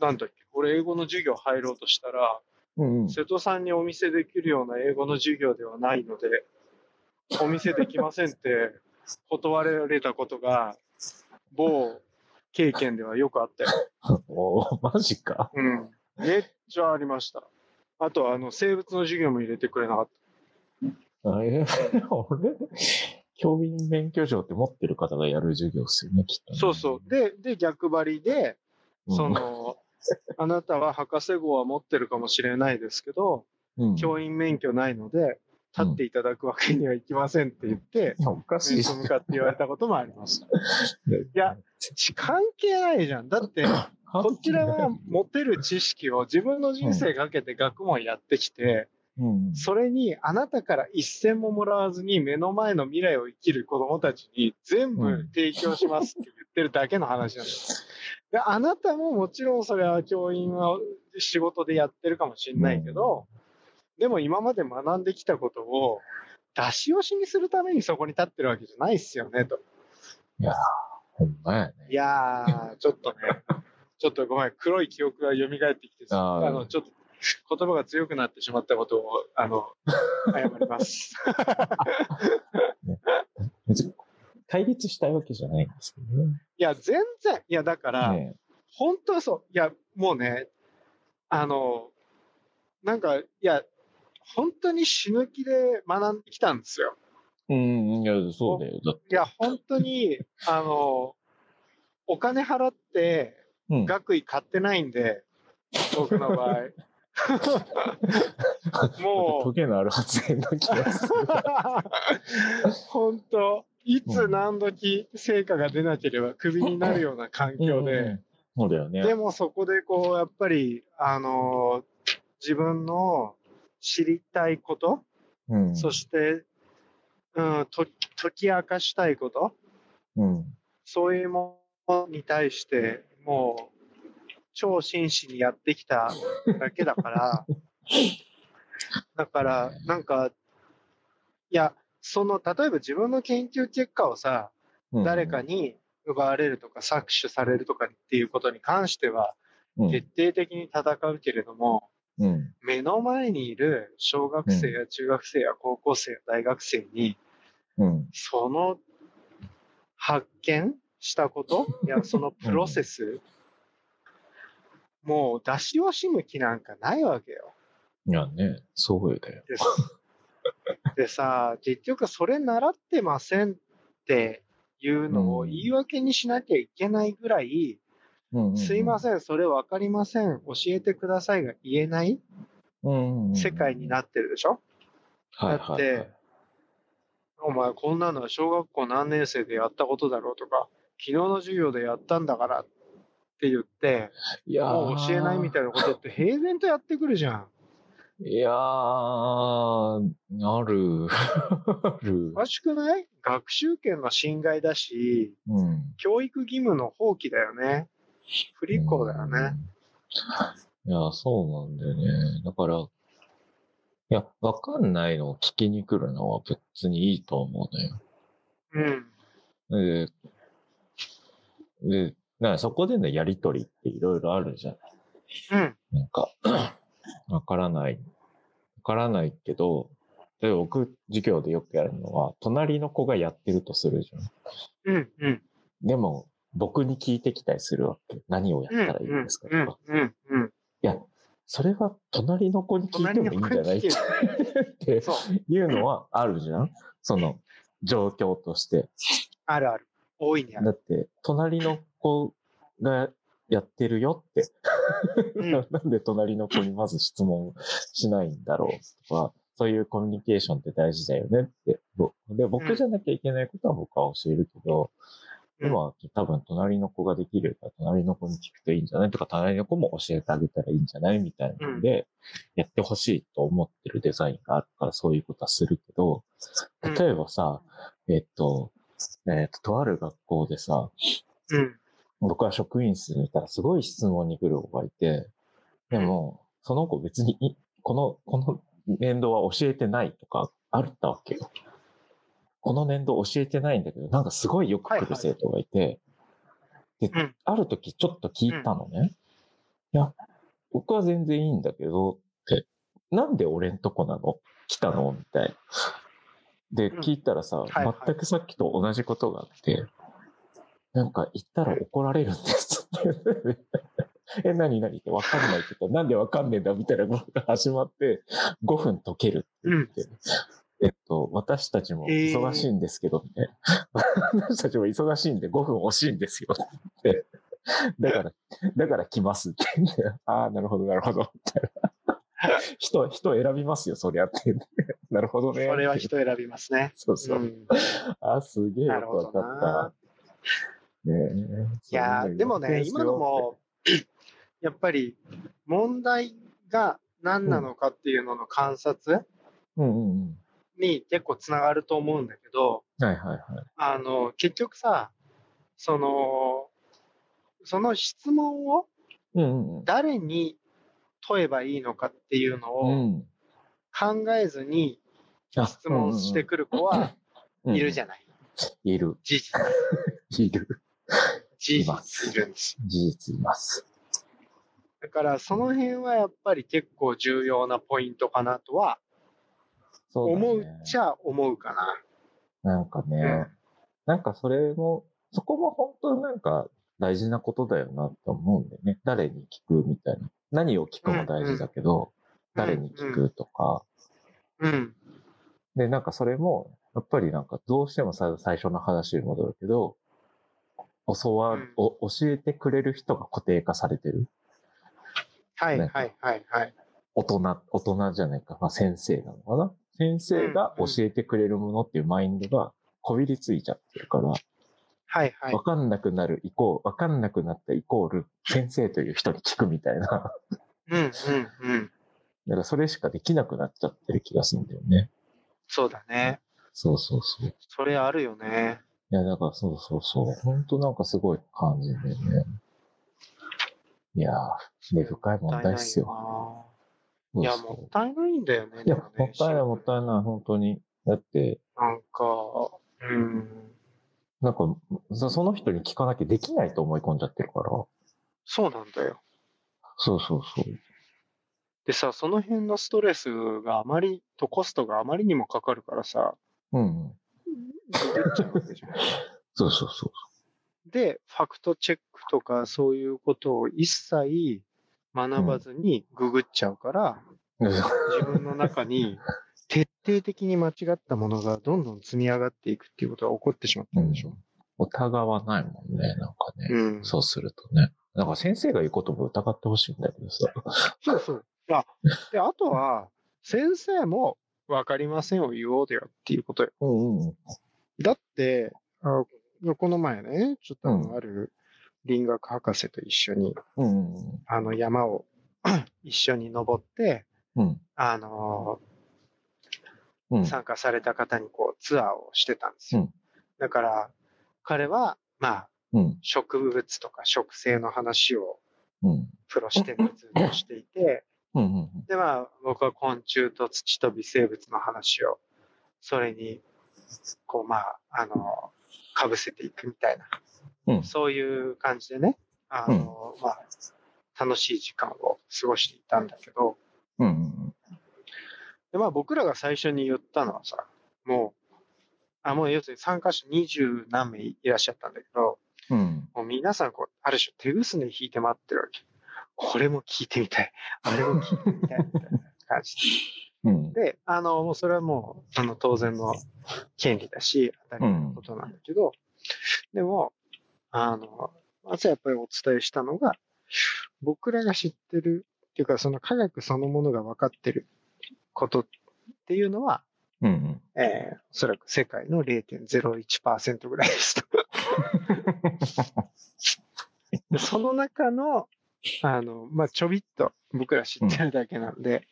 なんだっけ、俺英語の授業入ろうとしたら、うんうん。瀬戸さんにお見せできるような英語の授業ではないので、お見せできませんって断られたことが、某経験ではよくあったよ。おーマジか。うん。めっちゃありました。あと、あの、生物の授業も入れてくれなかった。あえ俺、教員免許証って持ってる方がやる授業っすよね、きっとね、そうそう。で、で、逆張りで、うんその、あなたは博士号は持ってるかもしれないですけど、うん、教員免許ないので、立っていただくわけにはいきませんって言って、いやおかしい。向かって言われたこともありました。いや、ち関係ないじゃん。だって、こちらは持てる知識を自分の人生かけて学問やってきて、うん、それにあなたから一銭ももらわずに目の前の未来を生きる子供たちに全部提供しますって言ってるだけの話なんです。であなたももちろんそれは教員は仕事でやってるかもしれないけど、でも今まで学んできたことを出し惜しみするためにそこに立ってるわけじゃないっすよね、と。ほんまやね。いやー、ちょっとね、ちょっとごめん、黒い記憶が蘇ってきてさ、あーあの、ちょっと言葉が強くなってしまったことを、あの、謝ります。対立したいわけじゃないんですけどね。いや、全然、いや、だから、ね本当はそう、いや、もうね、あの、なんか、いや、本当に死ぬ気で学んできたんですよ。うん、いや、そうだよ。いや、本当に、あの、お金払って、うん、学位買ってないんで、僕の場合。もう、トゲのある発言の気がする。本当、いつ何時成果が出なければクビになるような環境で、うんそうだよね。でもそこでこう、やっぱり、あの自分の知りたいこと、うん、そして、うん、と解き明かしたいこと、うん、そういうものに対して、もう、超真摯にやってきただけだから、だから、なんか、いや、その、例えば自分の研究結果をさ、うん。誰かに奪われるとか搾取されるとかっていうことに関しては、うん。徹底的に戦うけれども、うん、目の前にいる小学生や中学生や高校生や大学生に、うん、その発見したこと、いや、そのプロセス、もう出し惜しむ気なんかないわけよ。いやね、そうだよ。ででさ、結局それ習ってませんっていうのをうん。言い訳にしなきゃいけないぐらい、すいまん。せん、それわかりません、教えてくださいが言えないうん、世界になってるでしょ？はいだってお前こんなのは小学校何年生でやったことだろうとか、昨日の授業でやったんだからって言って、いやもう教えないみたいなことって平然とやってくるじゃん。いやー、ある。あるお。かしくない？学習権の侵害だし、うん。教育義務の放棄だよね。不履行だよね。うん。いや、そうなんだよね。だから、いや、わかんないのを聞きに来るのは別にいいと思うのよ。うん。で、で、なそこでのやりとりっていろいろあるじゃん。うん。なんか、わからない。わからないけど、例えば僕、授業でよくやるのは、隣の子がやってるとするじゃん。うん。うん。でも、僕に聞いてきたりするわけ。何をやったらいいんですかとうんか。。いや、それは隣の子に聞いてもいいんじゃないって。いうのはあるじゃんその状況として。あるある。大いにある。だって、隣の子がやってるよって。うん なんで隣の子にまず質問しないんだろうとか、そういうコミュニケーションって大事だよねって。ぼで僕じゃなきゃいけないことは僕は教えるけど、うん今は多分隣の子ができるから隣の子に聞くといいんじゃない？とか、隣の子も教えてあげたらいいんじゃない？みたいなので、やってほしいと思ってるデザインがあるからそういうことはするけど、例えばさ、えっと、えっと、とある学校でさ、うん。僕は職員室にいたらすごい質問に来る子がいて、でも、その子別にい、この、この年度は教えてないとかあったわけよ。この年度教えてないんだけど、なんかすごいよく来る生徒がいて、でうん、ある時ちょっと聞いたのね。いや、僕は全然いいんだけど、って、なんで俺んとこなの？来たの？みたいな。で、うん。聞いたらさ、はいはい。全くさっきと同じことがあって、なんか言ったら怒られるんです。って。え、何何って分かんないけど、なんで分かんねえんだ？みたいなことが始まって、5分解けるって言って、えっと、私たちも忙しいんですけど、みたいな。私たちも忙しいんで5分惜しいんですよって。だから、だから来ますって言って。ああ、なるほど、なるほど。みたいな人、人選びますよ、そりゃって。なるほどね。それは人選びますね。そうそうう。ん。あ、すげえよくわかどな。った。ねえ。いやーでもね、今のも、やっぱり問題が何なのかっていうのの観察うんうんうん。に結構つながると思うんだけど、はいはいはい。あの、結局さ、その、その質問を誰に問えばいいのかっていうのをん。考えずにあ質問してくる子はいるじゃゃない。ん。いる。事実。いる。事実いるんです。事実います。だからその辺はやっぱり結構重要なポイントかなとは思うっちゃ思うかな。なんかね、うんなんかそれも、そこも本当なんか大事なことだよなって思うんだよね。誰に聞くみたいな。何を聞くも大事だけど、誰に聞くとか。うん。で、なんかそれも、やっぱりなんかどうしてもさ最初の話に戻るけど、教わ、うんお教えてくれる人が固定化されてる。ねはいはいはいはい。大人、大人じゃないか。まあ先生なのかな。先生が教えてくれるものっていうマインドがこびりついちゃってるから、はいはいわ。かんなくなるイコール、わかんなくなったイコール、先生という人に聞くみたいな。うんうんうん。だからそれしかできなくなっちゃってる気がするんだよね。そうだね。そうそうそう。いそれあるよね。や、だからそうそうそう。ほんとなんかすごい感じだよね。いやー、根深い問題っすよ。いや、もったいないんだよね。いや、もったいないもったいない、本当に。だって、なんか、うん。なんか、そその人に聞かなきゃできないと思い込んじゃってるから。そうなんだよ。そうそうそう。でさ、その辺のストレスがあまりとコストがあまりにもかかるからさ、うんうん。出ちゃうわけじゃん。そうそうそで、ファクトチェックとかそういうことを一切学ばずにググっちゃうから、う。自分の中に徹底的に間違ったものがどんどん積み上がっていくっていうことが起こってしまったんでしょ。疑わないもんね、なんかね。うん。そうするとね。なんか先生が言うことも疑ってほしいんだけどさ。そうそう。あ、で、あとは、先生もわかりませんを言おうだよっていうことよ。うんうん。だって、あこの前ね、ちょっとあのうんある林学博士と一緒に、うんうんあの山を 一緒に登って、うん。あのうん。うん。参加された方にこうツアーをしてたんですよ。うんだから、彼は、まあ、うん。植物とか植生の話をうん。プロ視点でずっとしていて。で、まあ、僕は昆虫と土と微生物の話を、それに、こう、まあ、あの、かぶせていくみたいな、うんそういう感じでね、あの、まあ、楽しい時間を過ごしていたんだけど、うん。で、まあ、僕らが最初に言ったのはさ、もう、あ、もう要するに参加者二十何名いらっしゃったんだけど、うん。もう皆さん、こう、ある種手ぐすね引いて待ってるわけ。これも聞いてみたい。あれも聞いてみたい。みたいな感じ うん。で。で、あの、もうそれはもう、あの、当然の権利だし、当たり前のことなんだけど、でも、あの、まずやっぱりお伝えしたのが、僕らが知ってる、っていうか、その科学そのものが分かってることっていうのは、うん。えーおそらく世界の0.01%ぐらいですと。で その中の、あの、まあ、ちょびっと僕ら知ってるだけなんで、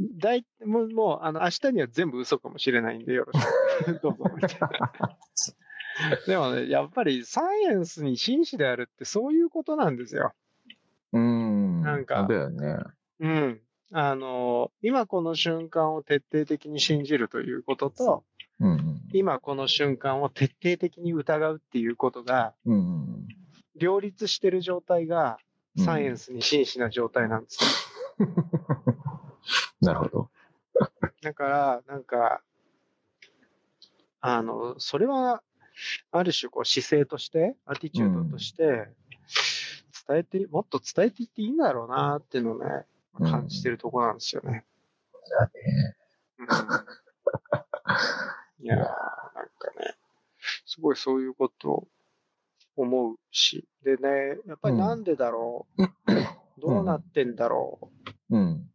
だいもう、もう、あの、明日には全部嘘かもしれないんで、よろしく。どうぞ、みたいな。でもね、やっぱりサイエンスに真摯であるってそういうことなんですよ。うん。なんかだよね。うん。あの、今この瞬間を徹底的に信じるということと、うん。今この瞬間を徹底的に疑うっていうことが、うん。両立してる状態が、サイエンスに真摯な状態なんですよ。なるほど。だから、なんか、あの、それは、ある種、こう、姿勢として、アティチュードとして、伝えて、もっと伝えていっていいんだろうなっていうのをね、感じてるところなんですよね。だね。うん。いやー、なんかね、すごいそういうことを思うし、でね、やっぱりなんでだろう、どうなってんだろう？ん。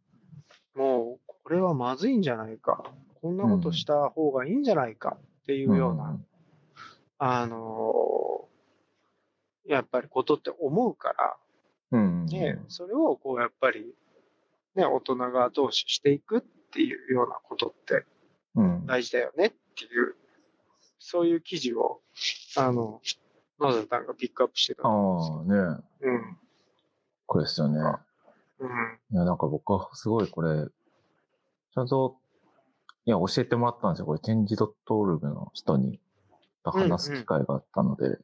う、もう、これはまずいんじゃないか、こんなことした方がいいんじゃないかっていうような、あのーやっぱりことって思うから、うん。ね、それをこうやっぱり、ね、大人が後押ししていくっていうようなことってうん。大事だよねっていう、そういう記事を、あの、野田さんがピックアップしてたあんですよ。あ、ねうん。これですよね。うん。いや、なんか僕はすごいこれ、ちゃんと、いや、教えてもらったんですよ。これ、展示 .org の人に話す機会があったので、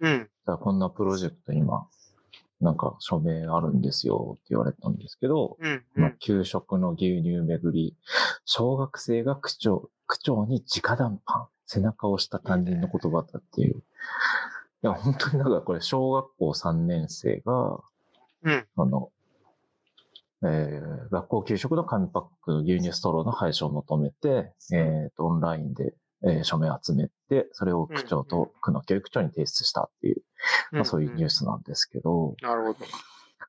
うん。だからこんなプロジェクト今、なんか署名あるんですよって言われたんですけど、うん。うまあん。給食の牛乳めぐり、小学生が区長、区長に直談判、背中を押した担任の言葉だっていう。いや、本当になんかこれ、小学校3年生が、うん。あの、えー学校給食の紙パック牛乳ストローの廃止を求めて、えっ、と、オンラインで、えー署名を集めて、それを区長と区の教育長に提出したっていう、まあそういうニュースなんですけど、なるほど。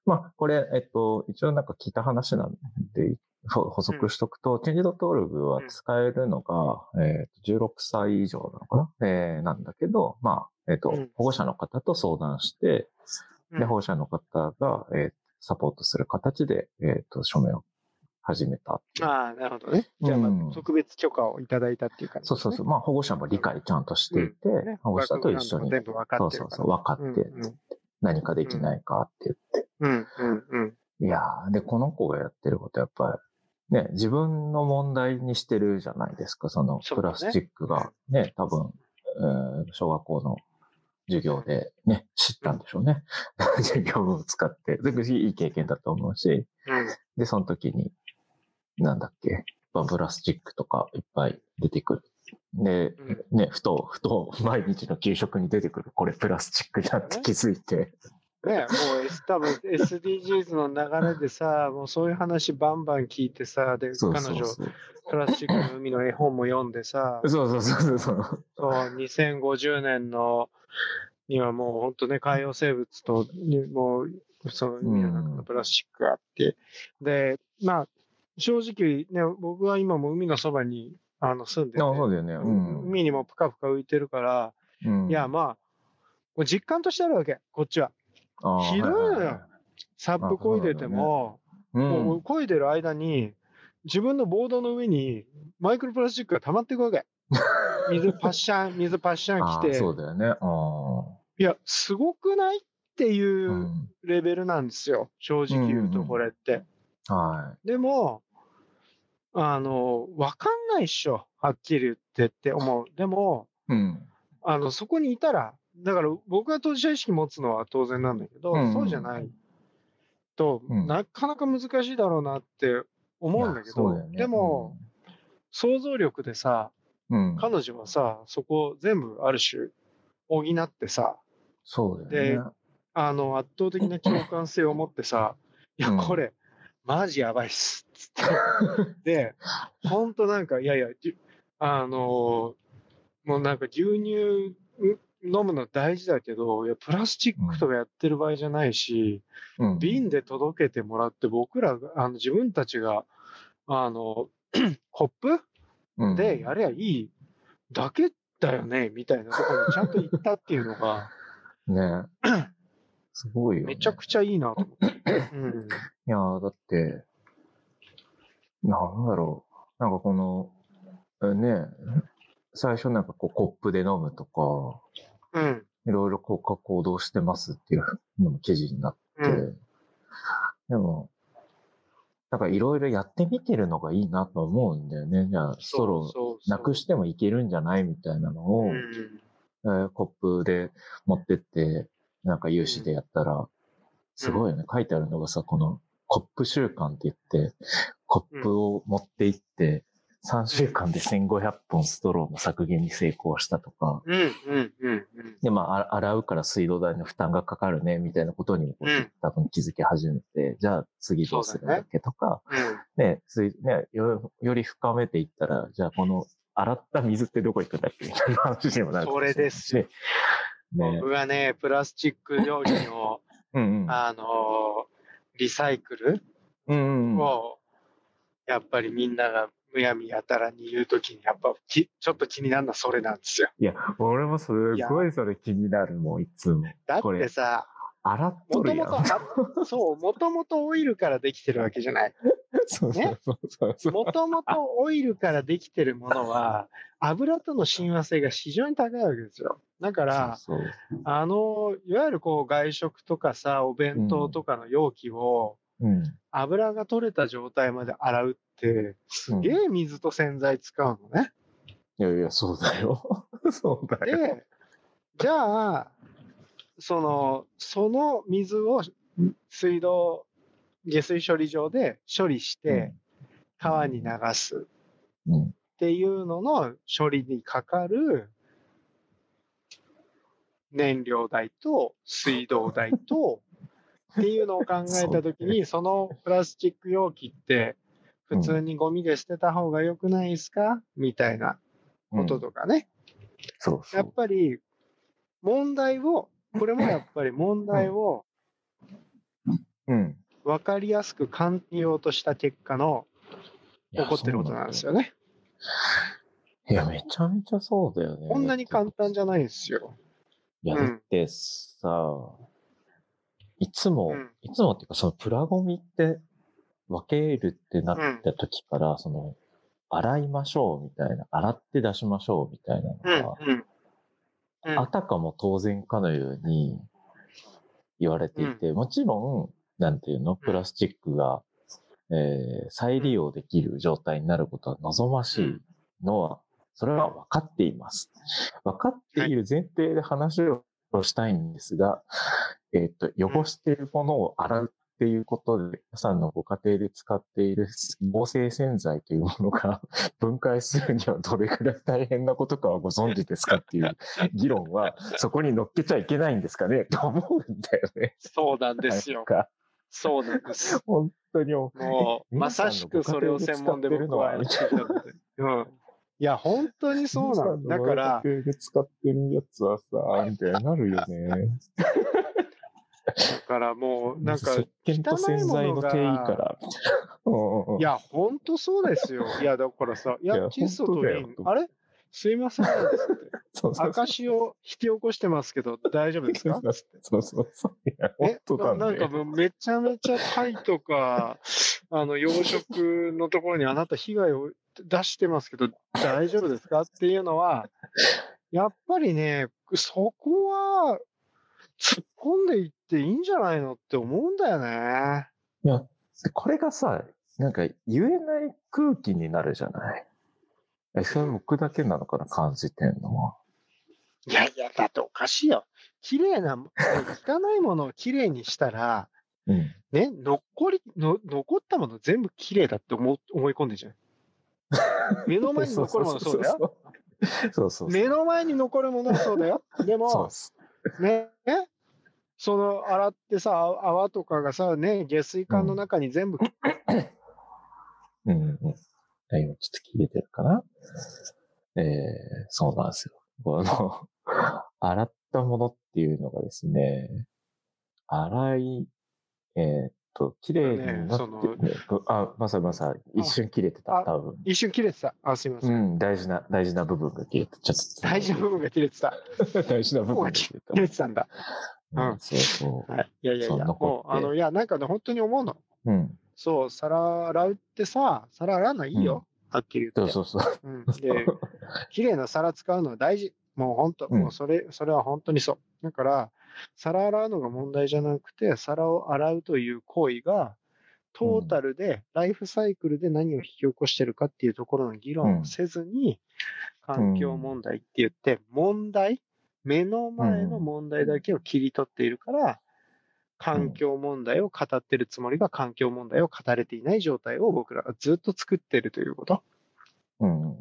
まあ、これ、えっと、一応なんか聞いた話なんで、ほ補足しとくと、チェンジ .org は使えるのが、えっと、16歳以上なのかな？えーなんだけど、まあ、えっとうん、保護者の方と相談して、で、うん。保護者の方が、えーサポートする形で、えっと、署名を始めた。ああ、なるほどね。じゃあ、ま特別許可をいただいたっていう感じ、そうそうそう。まあ、保護者も理解ちゃんとしていて、ね。保護者と一緒に、全部分かって。そうそうそう、分かって、うん何かできないかって言って。うん。うん。うん。いやー、で、この子がやってることやっぱり、ね、自分の問題にしてるじゃないですか、そのプラスチックがね、多分、えー小学校の授業でね、知ったんでしょうね。授業を使って、いいい経験だと思うし、うん。で、その時に、なんだっけ、まあ、プラスチックとかいっぱい出てくる。で、うん。ね、ふと、ふと、毎日の給食に出てくる、これプラスチックだって気づいて、ねもう S、多分 SDGs の流れでさ、もうそういう話バンバン聞いてさ、で、そう彼女。プラスチックの海の絵本も読んでさ、そうそうそうそう。そう、2050年の、にはもう本当ね、海洋生物と、にもう、その海の中のプラスチックがあって、で、まあ、正直ね、僕は今も海のそばにあの住んでて、あそうだよね。うん。海にもぷかぷか浮いてるから、うんいや、まあ、実感としてあるわけ、こっちは。ひどいのよはははサップ漕いでても、うんもう漕いでる間に、自分のボードの上にマイクロプラスチックが溜まっていくわけ。水パッシャン、水パッシャン来て、そうだよね。あいや、すごくないっていーう。うんレベルなんですよ。正直言うと、うんうんうんこれって。はでも、あの、わかんないっしょ。はっきり言ってって思う。でも、い。うん。あの、そこにいたら、だから僕が当事者意識持つのは当然なんだけど、うんうんそうじゃないと、うんなかなか難しいだろうなって思うんだけど、ねでも、、想像力でさ、うん。彼女はさ、そこ全部ある種補ってさ、そうだよね。あの、圧倒的な共感性を持ってさ、いや、うんこれ、マジやばいっす。つって。で、ほんとなんか、いやいや、じあのもうなんか牛乳飲むの大事だけど、いや、プラスチックとかやってる場合じゃないし、うん瓶で届けてもらって、僕らが、あの、自分たちが、あの、コップでやればいいだけだよね、みたいなところにちゃんと行ったっていうのが、ね すごいよ、ね。めちゃくちゃいいなと思って。うん。いやーだって、なんだろう。なんかこの、えね、最初なんかこうコップで飲むとか、うん。いろいろこう行動してますっていうのも記事になって、うん。でも、なんかいろいろやってみてるのがいいなと思うんだよね。じゃあ、ストローなくしてもいけるんじゃないみたいなのを、うん。えーコップで持ってって、なんか有志でやったら、すごいよね。書いてあるのがさ、このコップ習慣って言って、コップを持って行って、3週間で1500本ストローの削減に成功したとか、うん。うん。うん。うん。で、まあ、あ洗うから水道代の負担がかかるね、みたいなことにもこううん多分気づき始めて、じゃあ次どうするんだっけ？とか、ね、水ねよ、より深めていったら、じゃあこの洗った水ってどこ行くんだっけ？みたいな話にもなる。それですよね。僕がね、プラスチック料理の、うんうん。あのーリサイクルうんうんうん。を、やっぱりみんながむやみやたらに言うときに、やっぱきちょっと気になるのはそれなんですよ。いや、俺もすごいそれ気になるもん、いつも。だってさ、洗っとるやん。もともと、あそう、もともとオイルからできてるわけじゃない。そうそうそう。もともとオイルからできてるものは、油との親和性が非常に高いわけですよ。だから、そうそうあの、いわゆるこう外食とかさ、お弁当とかの容器を、うん。油が取れた状態まで洗うって、すげえ水と洗剤使うのね。いやいや、そうだよ。そうだよ。で、じゃあ、その、その水を水道、下水処理場で処理して、川に流す。うん、っていうのの処理にかかる燃料代と水道代と っていうのを考えたときに、そのプラスチック容器って普通にゴミで捨てた方が良くないですか？みたいなこととかね。そう。やっぱり問題を、これもやっぱり問題をうん。分かりやすく簡単に言おうとした結果の起こってることなんですよね。いや、めちゃめちゃそうだよね。こんなに簡単じゃないんですよ。いや、うん。だってさ、いつも、うん。いつもっていうか、そのプラゴミって分けるってなった時から、その、洗いましょうみたいな、洗って出しましょうみたいなうんのが、うんうん。あたかも当然かのように言われていて、もちろん、なんていうの、プラスチックが、えー再利用できる状態になることは望ましいのは、それは分かっています。分かっている前提で話をしたいんですが、えっ、と、汚しているものを洗うっていうことで、皆さんのご家庭で使っている合成洗剤というものが分解するにはどれくらい大変なことかはご存知ですかっていう 議論は、そこに乗っけちゃいけないんですかね？と思うんだよね。そうなんですよそうなんです。本当にもうまさしくそれを専門で僕はやってきたので。うん。いや、本当にそうなの。だから、使ってるやつはさ、みたいになるよね。だからもう、なんか、石鹸と洗剤の定義から。うんうんいや、本当そうですよ。いや、だからさ、いや、窒素とリン、あれ？すいません。そうそうを引き起こしてますけど、大丈夫ですか？そうそうそう。いや、本え当だね。ななんかもうめちゃめちゃタイとか、あの、養殖のところにあなた被害を出してますけど、大丈夫ですかっていうのは、やっぱりね、そこは、突っ込んでいっていいんじゃないのって思うんだよね。いや、でこれがさ、なんか言えない空気になるじゃない？え、それ僕だけなのかな、感じてんのは。いやいや、だっておかしいよ。綺麗な、汚いものを綺麗にしたら、うん。ね、残り、の残ったもの全部綺麗だって思う思い込んでるじゃん。目の前に残るもの そうだよ。よ。そうそう。目の前に残るものはそうだよ。でもっ、す。ね、その洗ってさ、あ泡とかがさ、ね、下水管の中に全部、うんうん。今ちょっと切れてるかなえー、そうなんですよ。この、洗ったものっていうのがですね、洗い、えーっと綺麗になって、ねあ、まさまさ、一瞬切れてた、あ多分。一瞬切れてた？あ、すいませ。うんん、大事な、大事な部分が切れて、ちょっと。大事な部分が切れてた。大事な部分が切れた切。れてたんだ。うんうん、そうそはい。いやいやいや、もう、あの、いや、なんかね、本当に思うの。う。うん。そう、皿洗うってさ、皿洗うのはいいよ。はっきり言って。そうそうそう。うん。で、綺麗な皿使うのは大事。もう本当、うんもうそれ、それは本当にそう。だから、皿洗うのが問題じゃなくて、皿を洗うという行為が、トータルで、ライフサイクルで何を引き起こしてるかっていうところの議論をせずに、環境問題って言って、問題、目の前の問題だけを切り取っているから、環境問題を語ってるつもりが環境問題を語れていない状態を僕らがずっと作ってるということ。うん。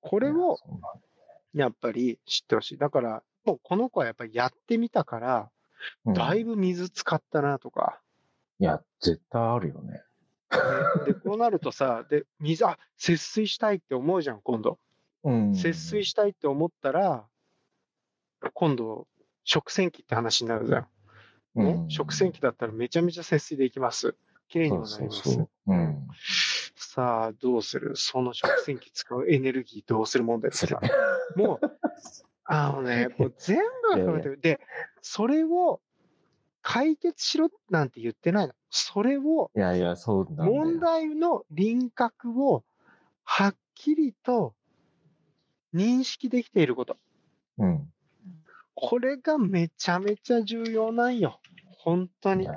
これをやっぱり知ってほしい。だから、もうこの子はやっぱりやってみたから、うんだいぶ水使ったなとか、いや、絶対あるよね。で、こうなるとさ、で、水、あ、節水したいって思うじゃん、今度。うん。節水したいって思ったら、今度、食洗機って話になるじゃん。ね、うん食洗機だったらめちゃめちゃ節水できます。綺麗にもなります。そうそう。うん。さあ、どうする？その食洗機使うエネルギーどうする問題ですか？もう、あのね、もう全部が含めてる。で、それを解決しろなんて言ってないの。それを、いやいや、そう。問題の輪郭をはっきりと認識できていること。うん。これがめちゃめちゃ重要なんよ。本当にい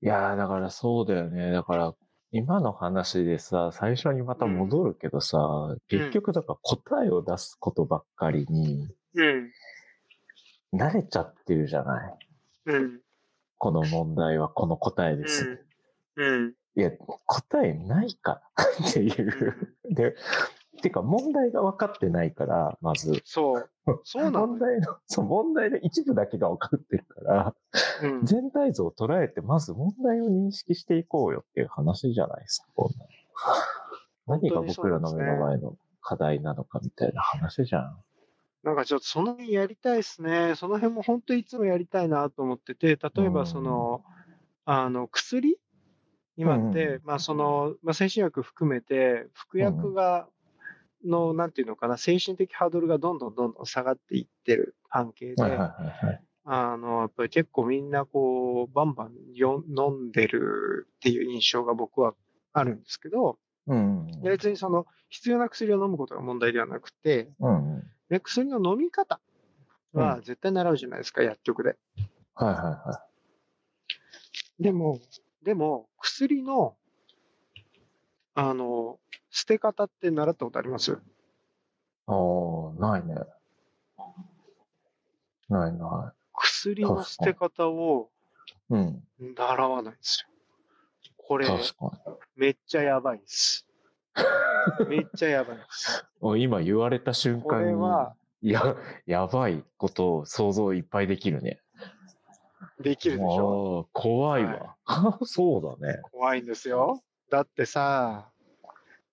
や。、だからそうだよね。だから、今の話でさ、最初にまた戻るけどさ、結局だから答えを出すことばっかりにうん。慣れちゃってるじゃない。うん。この問題はこの答えです。うん。いや、答えないからっていう。で、てか問題が分かってないから、まず。そう。そうなの問題の、そう、問題の一部だけが分かってるから、うん。全体像を捉えて、まず問題を認識していこうよっていう話じゃないですか、こんなの何が僕らの目の前の課題なのかみたいな話じゃん。なんかちょっとその辺やりたいですね。その辺も本当にいつもやりたいなと思ってて、例えばその、あの、薬？今って、うまあその、まあ精神薬含めて、服薬が、の、なんていうのかな、精神的ハードルがどんどんどんどん下がっていってる関係で、はいはいはいはい。あの、やっぱり結構みんなこう、バンバンよ飲んでるっていう印象が僕はあるんですけど、うん。で別にその必要な薬を飲むことが問題ではなくて、うん。で薬の飲み方は絶対習うじゃないですか、薬局で。はいはいはでも、でも、薬の、あの、捨て方って習ったことあります？い。ああ、ないね。ないな薬の捨て方をい。うん。習わないんですよ。これ。めっちゃやばいです。めっちゃやばいです。お今言われた瞬これ間に、は、いや、やばいことを想像いっぱいできるね。できるでしょ怖いわ。そうだね。怖いんですよ。だってさ、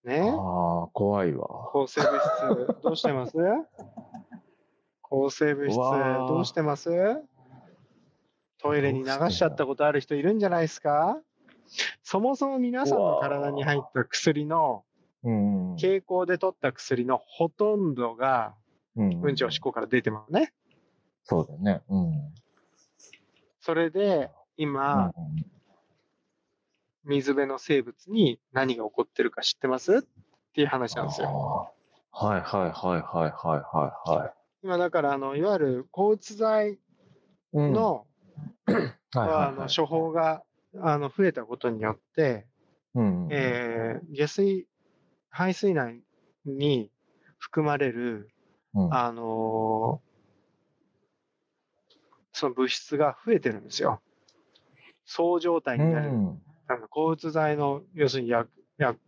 ねああ、怖いわ。抗生物質、どうしてます？抗生物質、どうしてます？トイレに流しちゃったことある人いるんじゃないですか？そもそも皆さんの体に入った薬の、うん。傾向で取った薬のほとんどが、うんうんちおしっこから出てますね。そうだよね。うん。それで、今、うん水辺の生物に何が起こってるか知ってます？っていう話なんですよ。はいはいはいはいはいはいはい。今だから、あの、いわゆる抗うつ剤うん の、処方があの増えたことによって、うんえー下水、排水内に含まれる、うんあのーその物質が増えてるんですよ。そう状態になる。うんあの抗うつ剤の、要するに薬、薬、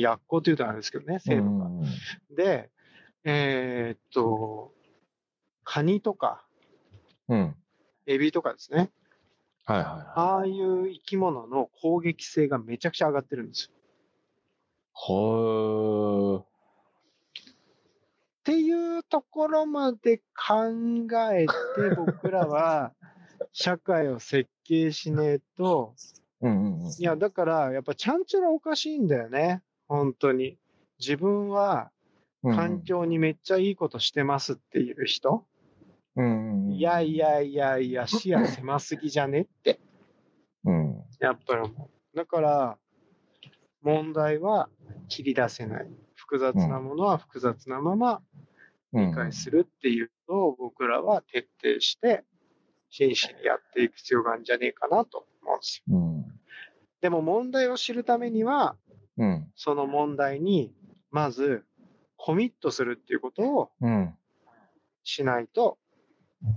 薬効というとあれですけどね、成分が。うんで、えーっと、カニとか、うん。エビとかですね。はいはいはああいう生き物の攻撃性がめちゃくちゃ上がってるんですよ。い。ほー。っていうところまで考えて僕らは 社会を設計しねえと、うんうんうん。いや、だから、やっぱちゃんちゃらおかしいんだよね。本当に。自分は環境にめっちゃいいことしてますっていう人、うん。いやいやいやいや、視野狭すぎじゃねって。うん。やっぱり思う。だから、問題は切り出せない。複雑なものは複雑なままうん。理解するっていうのを僕らは徹底して、真摯にやっていく必要があるんじゃねえかなと思うんですよ。うん。でも問題を知るためには、うん。その問題に、まず、コミットするっていうことをうん。しないと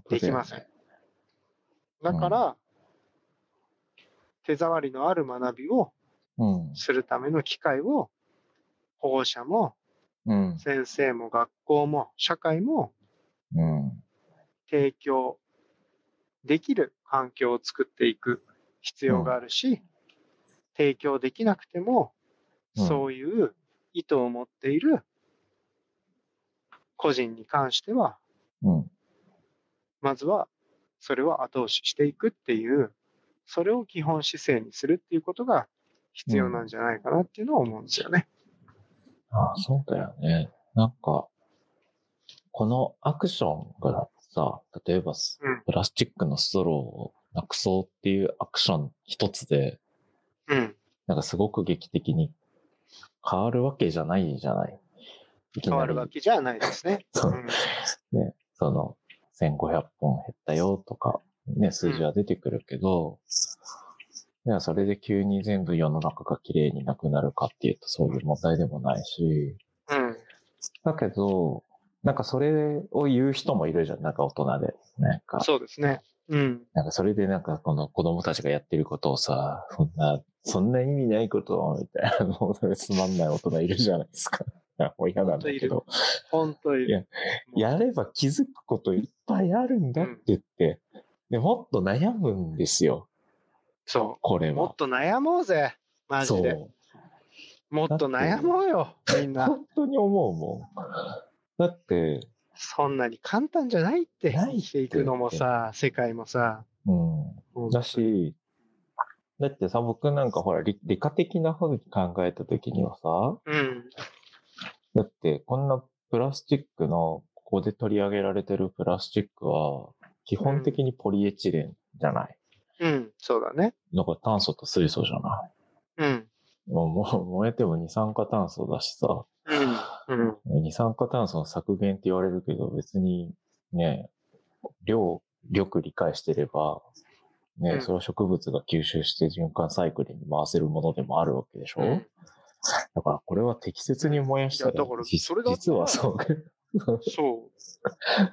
できません。だから、手触りのある学びをうん。するための機会を、保護者もうん。先生も学校も社会もうん。提供できる環境を作っていく必要があるし、提供できなくても、うんそういう意図を持っている個人に関しては、うん。まずはそれを後押ししていくっていう、それを基本姿勢にするっていうことが必要なんじゃないかなっていうのは思うんですよね。あそうだよね。なんか、このアクションがさ、例えばプラスチックのストローをなくそうっていうアクション一つで、うん。なんかすごく劇的に変わるわけじゃないじゃない。いきなり変わるわけじゃないですね。そうね、その、1500本減ったよとか、ね、数字は出てくるけど、いや、それで急に全部世の中が綺麗になくなるかっていうとそういう問題でもないし、うん。うん。だけど、なんかそれを言う人もいるじゃん、なんか大人で。なんか、そうですね。うん。なんかそれでなんかこの子供たちがやってることをさ、そんな、そんな意味ないことを、みたいな、もうつまんない大人いるじゃないですか。もう嫌なんだけど。本当に。いややれば気づくこといっぱいあるんだって言って、で、もっと悩むんですよ、そう。もこれはっ。と悩もうぜ。マジで。もっと悩もうよ。みんな。本当に思うもん。だって、そんなに簡単じゃないって。ないって生きていくのもさ、世界もさ。うん。だし、だってさ、僕なんかほら、理理科的な方に考えたときにはさ、うん。だってこんなプラスチックの、ここで取り上げられてるプラスチックは、基本的にポリエチレンじゃない？うん。そうだね。なんか炭素と水素じゃない？うん。もうもう燃えても二酸化炭素だしさ、うん。うん。二酸化炭素の削減って言われるけど、別にね、量、よく理解してれば、ね、うん。それは植物が吸収して循環サイクルに回せるものでもあるわけでしょ、うん。だからこれは適切に燃やしたら、だから実はそう、そう。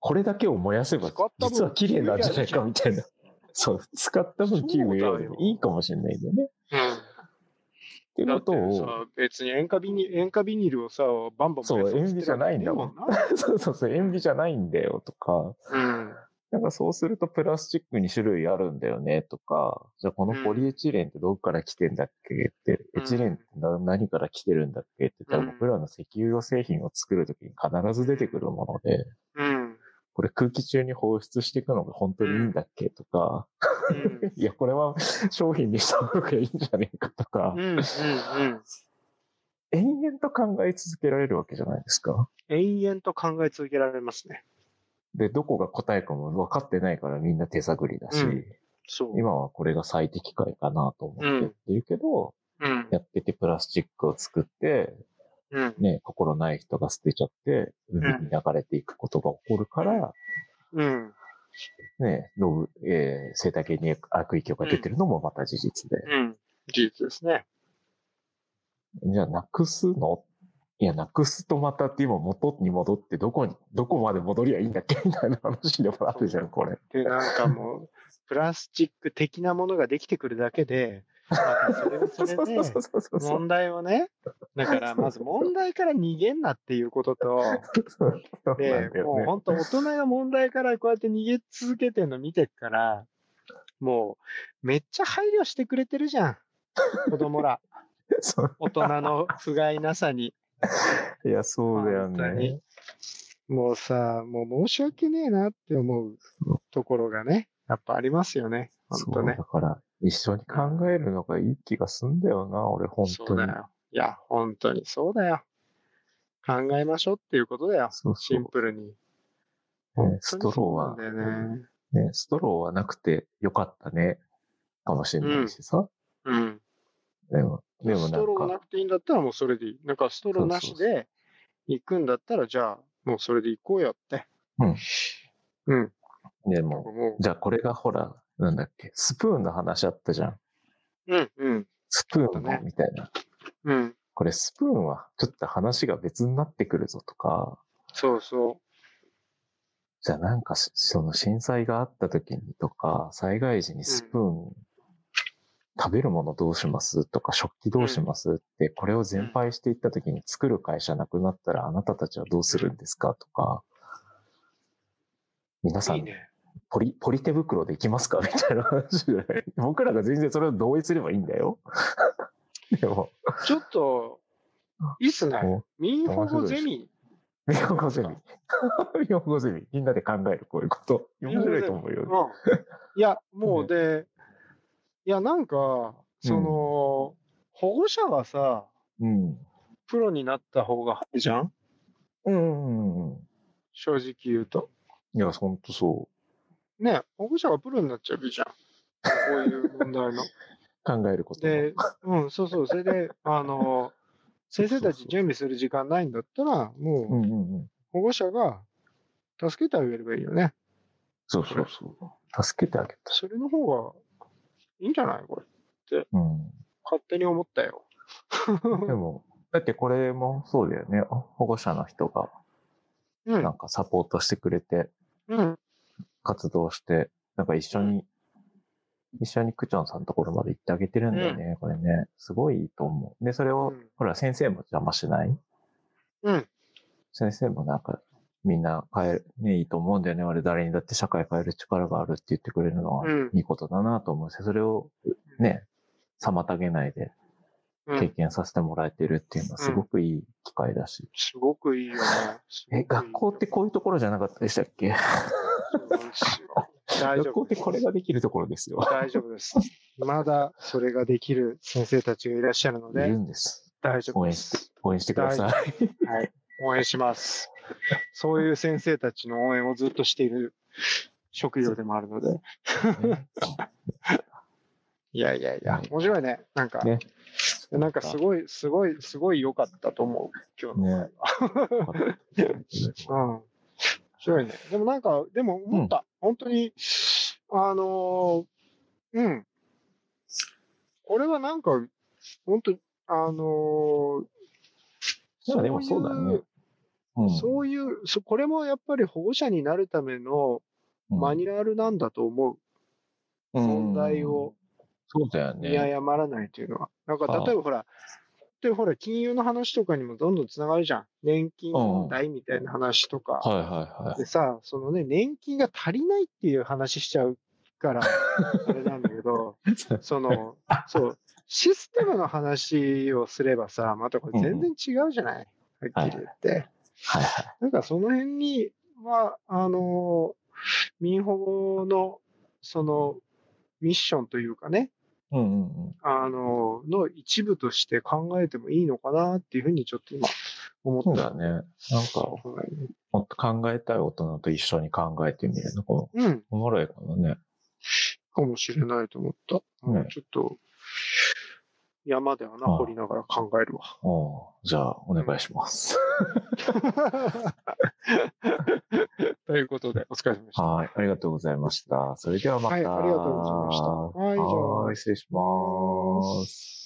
これだけを燃やせば実は綺麗なんじゃないかみたいな。そう、使った分綺麗そうだよ。いいかもしれないんだよね。っていうだってことを、さ、別に塩化ビニ塩化ビニルをさ、バンバンそう塩ビじゃないんだもん そうそうそう、塩ビじゃないんだよとか、うん。なんかそうするとプラスチックに種類あるんだよねとか、じゃあこのポリエチレンってどこから来てんだっけって、うんエチレンってな何から来てるんだっけって言ったら、うん僕らの石油用製品を作るときに必ず出てくるもので、うん。これ空気中に放出していくのが本当にいいんだっけとか、うん。いや、これは商品にした方がいいんじゃねえかとか。延々と考え続けられるわけじゃないですか。延々と考え続けられますね。で、どこが答えかも分かってないからみんな手探りだし、うん。今はこれが最適解かなと思ってやってるけど、うん。やっててプラスチックを作って、うん。ね、心ない人が捨てちゃって、海に流れていくことが起こるから、うん。ね、動物えー生態系に悪影響が出てるのもまた事実で。うん。事実ですね。じゃあ、なくすの？いや、なくすとまたって今元に戻ってどこに、どこまで戻りゃいいんだっけみたいな話でもあるじゃん、これ。で、なんかもう、プラスチック的なものができてくるだけで、それはそれで。問題をね、だからまず問題から逃げんなっていうことと、で。もう本当大人が問題からこうやって逃げ続けてるの見てっから、もうめっちゃ配慮してくれてるじゃん。子供ら。大人の不甲斐なさに。いや、そうだよね。もうさ、もう申し訳ねえなって思うところがね、やっぱありますよね。本当ねそうだ。から、一緒に考えるのがいい気がすんだよな、俺、本当に。そうだよ。いや、本当にそうだよ。考えましょうっていうことだよ。そうそうシンプルに。ねストローはね。ね、ストローはなくてよかったね、かもしれないしさ。うん。でも、でもストなんか、ローなくていいんだったらもうそれでいい。なんかストローなしで行くんだったら、じゃあもうそれで行こうよって。うん。うん。でも、もじゃあこれがほら、なんだっけ、スプーンの話あったじゃん。う、うん、うん、スプーンねみたいな。うん。これスプーンはちょっと話が別になってくるぞとか、そうそじゃあなんかしその震災があった時にとか、災害時にスプーン、食べるものどうします？とか、食器どうします？って、これを全廃していった時に作る会社なくなったらあなたたちはどうするんですか？とか、皆さう。ん。ポリ、ポリ手袋できますか？みたいな話じゃない僕らが全然それを同意すればいいんだよ。でも、ちょっと、いいっすねお。民保護ゼミ。日本語ゼミ。日本語ゼミ。みんなで考える、こういうこと。面白いと思うよ。うん。いや、もうねで、いや、なんか、その、保護者がさ、うん。プロになった方がいいじゃん？うんうんうん。正直言うと。いや、ほんとそね、保護者がプロになっちゃうじゃん。こういう問題の。う。考えること。で、うん、そうそう。それで、あの、先生たち準備する時間ないんだったら、もう、うんうんうん。保護者が助けてあげればいいよね。そうそうそう。助けてあげた。それの方がいいんじゃないこれ。うん。勝手に思ったよ。でも、だってこれもそうだよね。保護者の人がうんなんかサポートしてくれて、うん。活動して、なんか一緒に、一緒にクチョンさんのところまで行ってあげてるんだよね、これね。すごいいいと思う。で、それを、うんほら、先生も邪魔しない？うん。先生もなんか、みんな変える、ね、いいと思うんだよね。俺誰にだって社会変える力があるって言ってくれるのはうんいいことだなと思うし、それをね、妨げないでうん。経験させてもらえてるっていうのはすごくいい機会だし。すごくいいよね。え、い学校ってこういうところじゃなかったでしたっけ？学校ってこれができるところですよ。大丈夫です。まだそれができる先生たちがいらっしゃるのでいる、んです。大丈夫で応援してす。、応援してください。はい。応援します。そういう先生たちの応援をずっとしている職業でもあるので。いやいやいや、面白いね。なんか、ねなんかすごい、すごい、すごい良かったと思う。今日の会話。うん。面白いね。でもなんか、でも思った。本当に、あのーうん。これはなんか、本当あのーいやでもそうだねうんそういう、そこれもやっぱり保護者になるためのマニュアルなんだと思う。問題をそうだよ見ね。誤らないというのは。なんか例えばほら、でほら、金融の話とかにもどんどんつながるじゃん。年金問題みたいな話とか。はいはいはい。でさ、そのね、年金が足りないっていう話しちゃうから、あれなんだけど、その、そう、システムの話をすればさ、またこれ全然違うじゃない、はっきり言って。はいはい。なんかその辺には、あの、民保護の、その、ミッションというかね、うんうんうん。あの、の一部として考えてもいいのかなっていうふうにちょっと今思った。そうだね。なんか、はいもっと考えたい大人と一緒に考えてみるのがうん、おもろいかもね。かもしれないと思った。ねうんちょっと、山で穴掘りながら考えるわ。おうじゃあ、お願いします。ということで、お疲れ様でした。はい。ありがとうございました。それではまた。はいありがとうございましたはいじゃあはい、失礼します。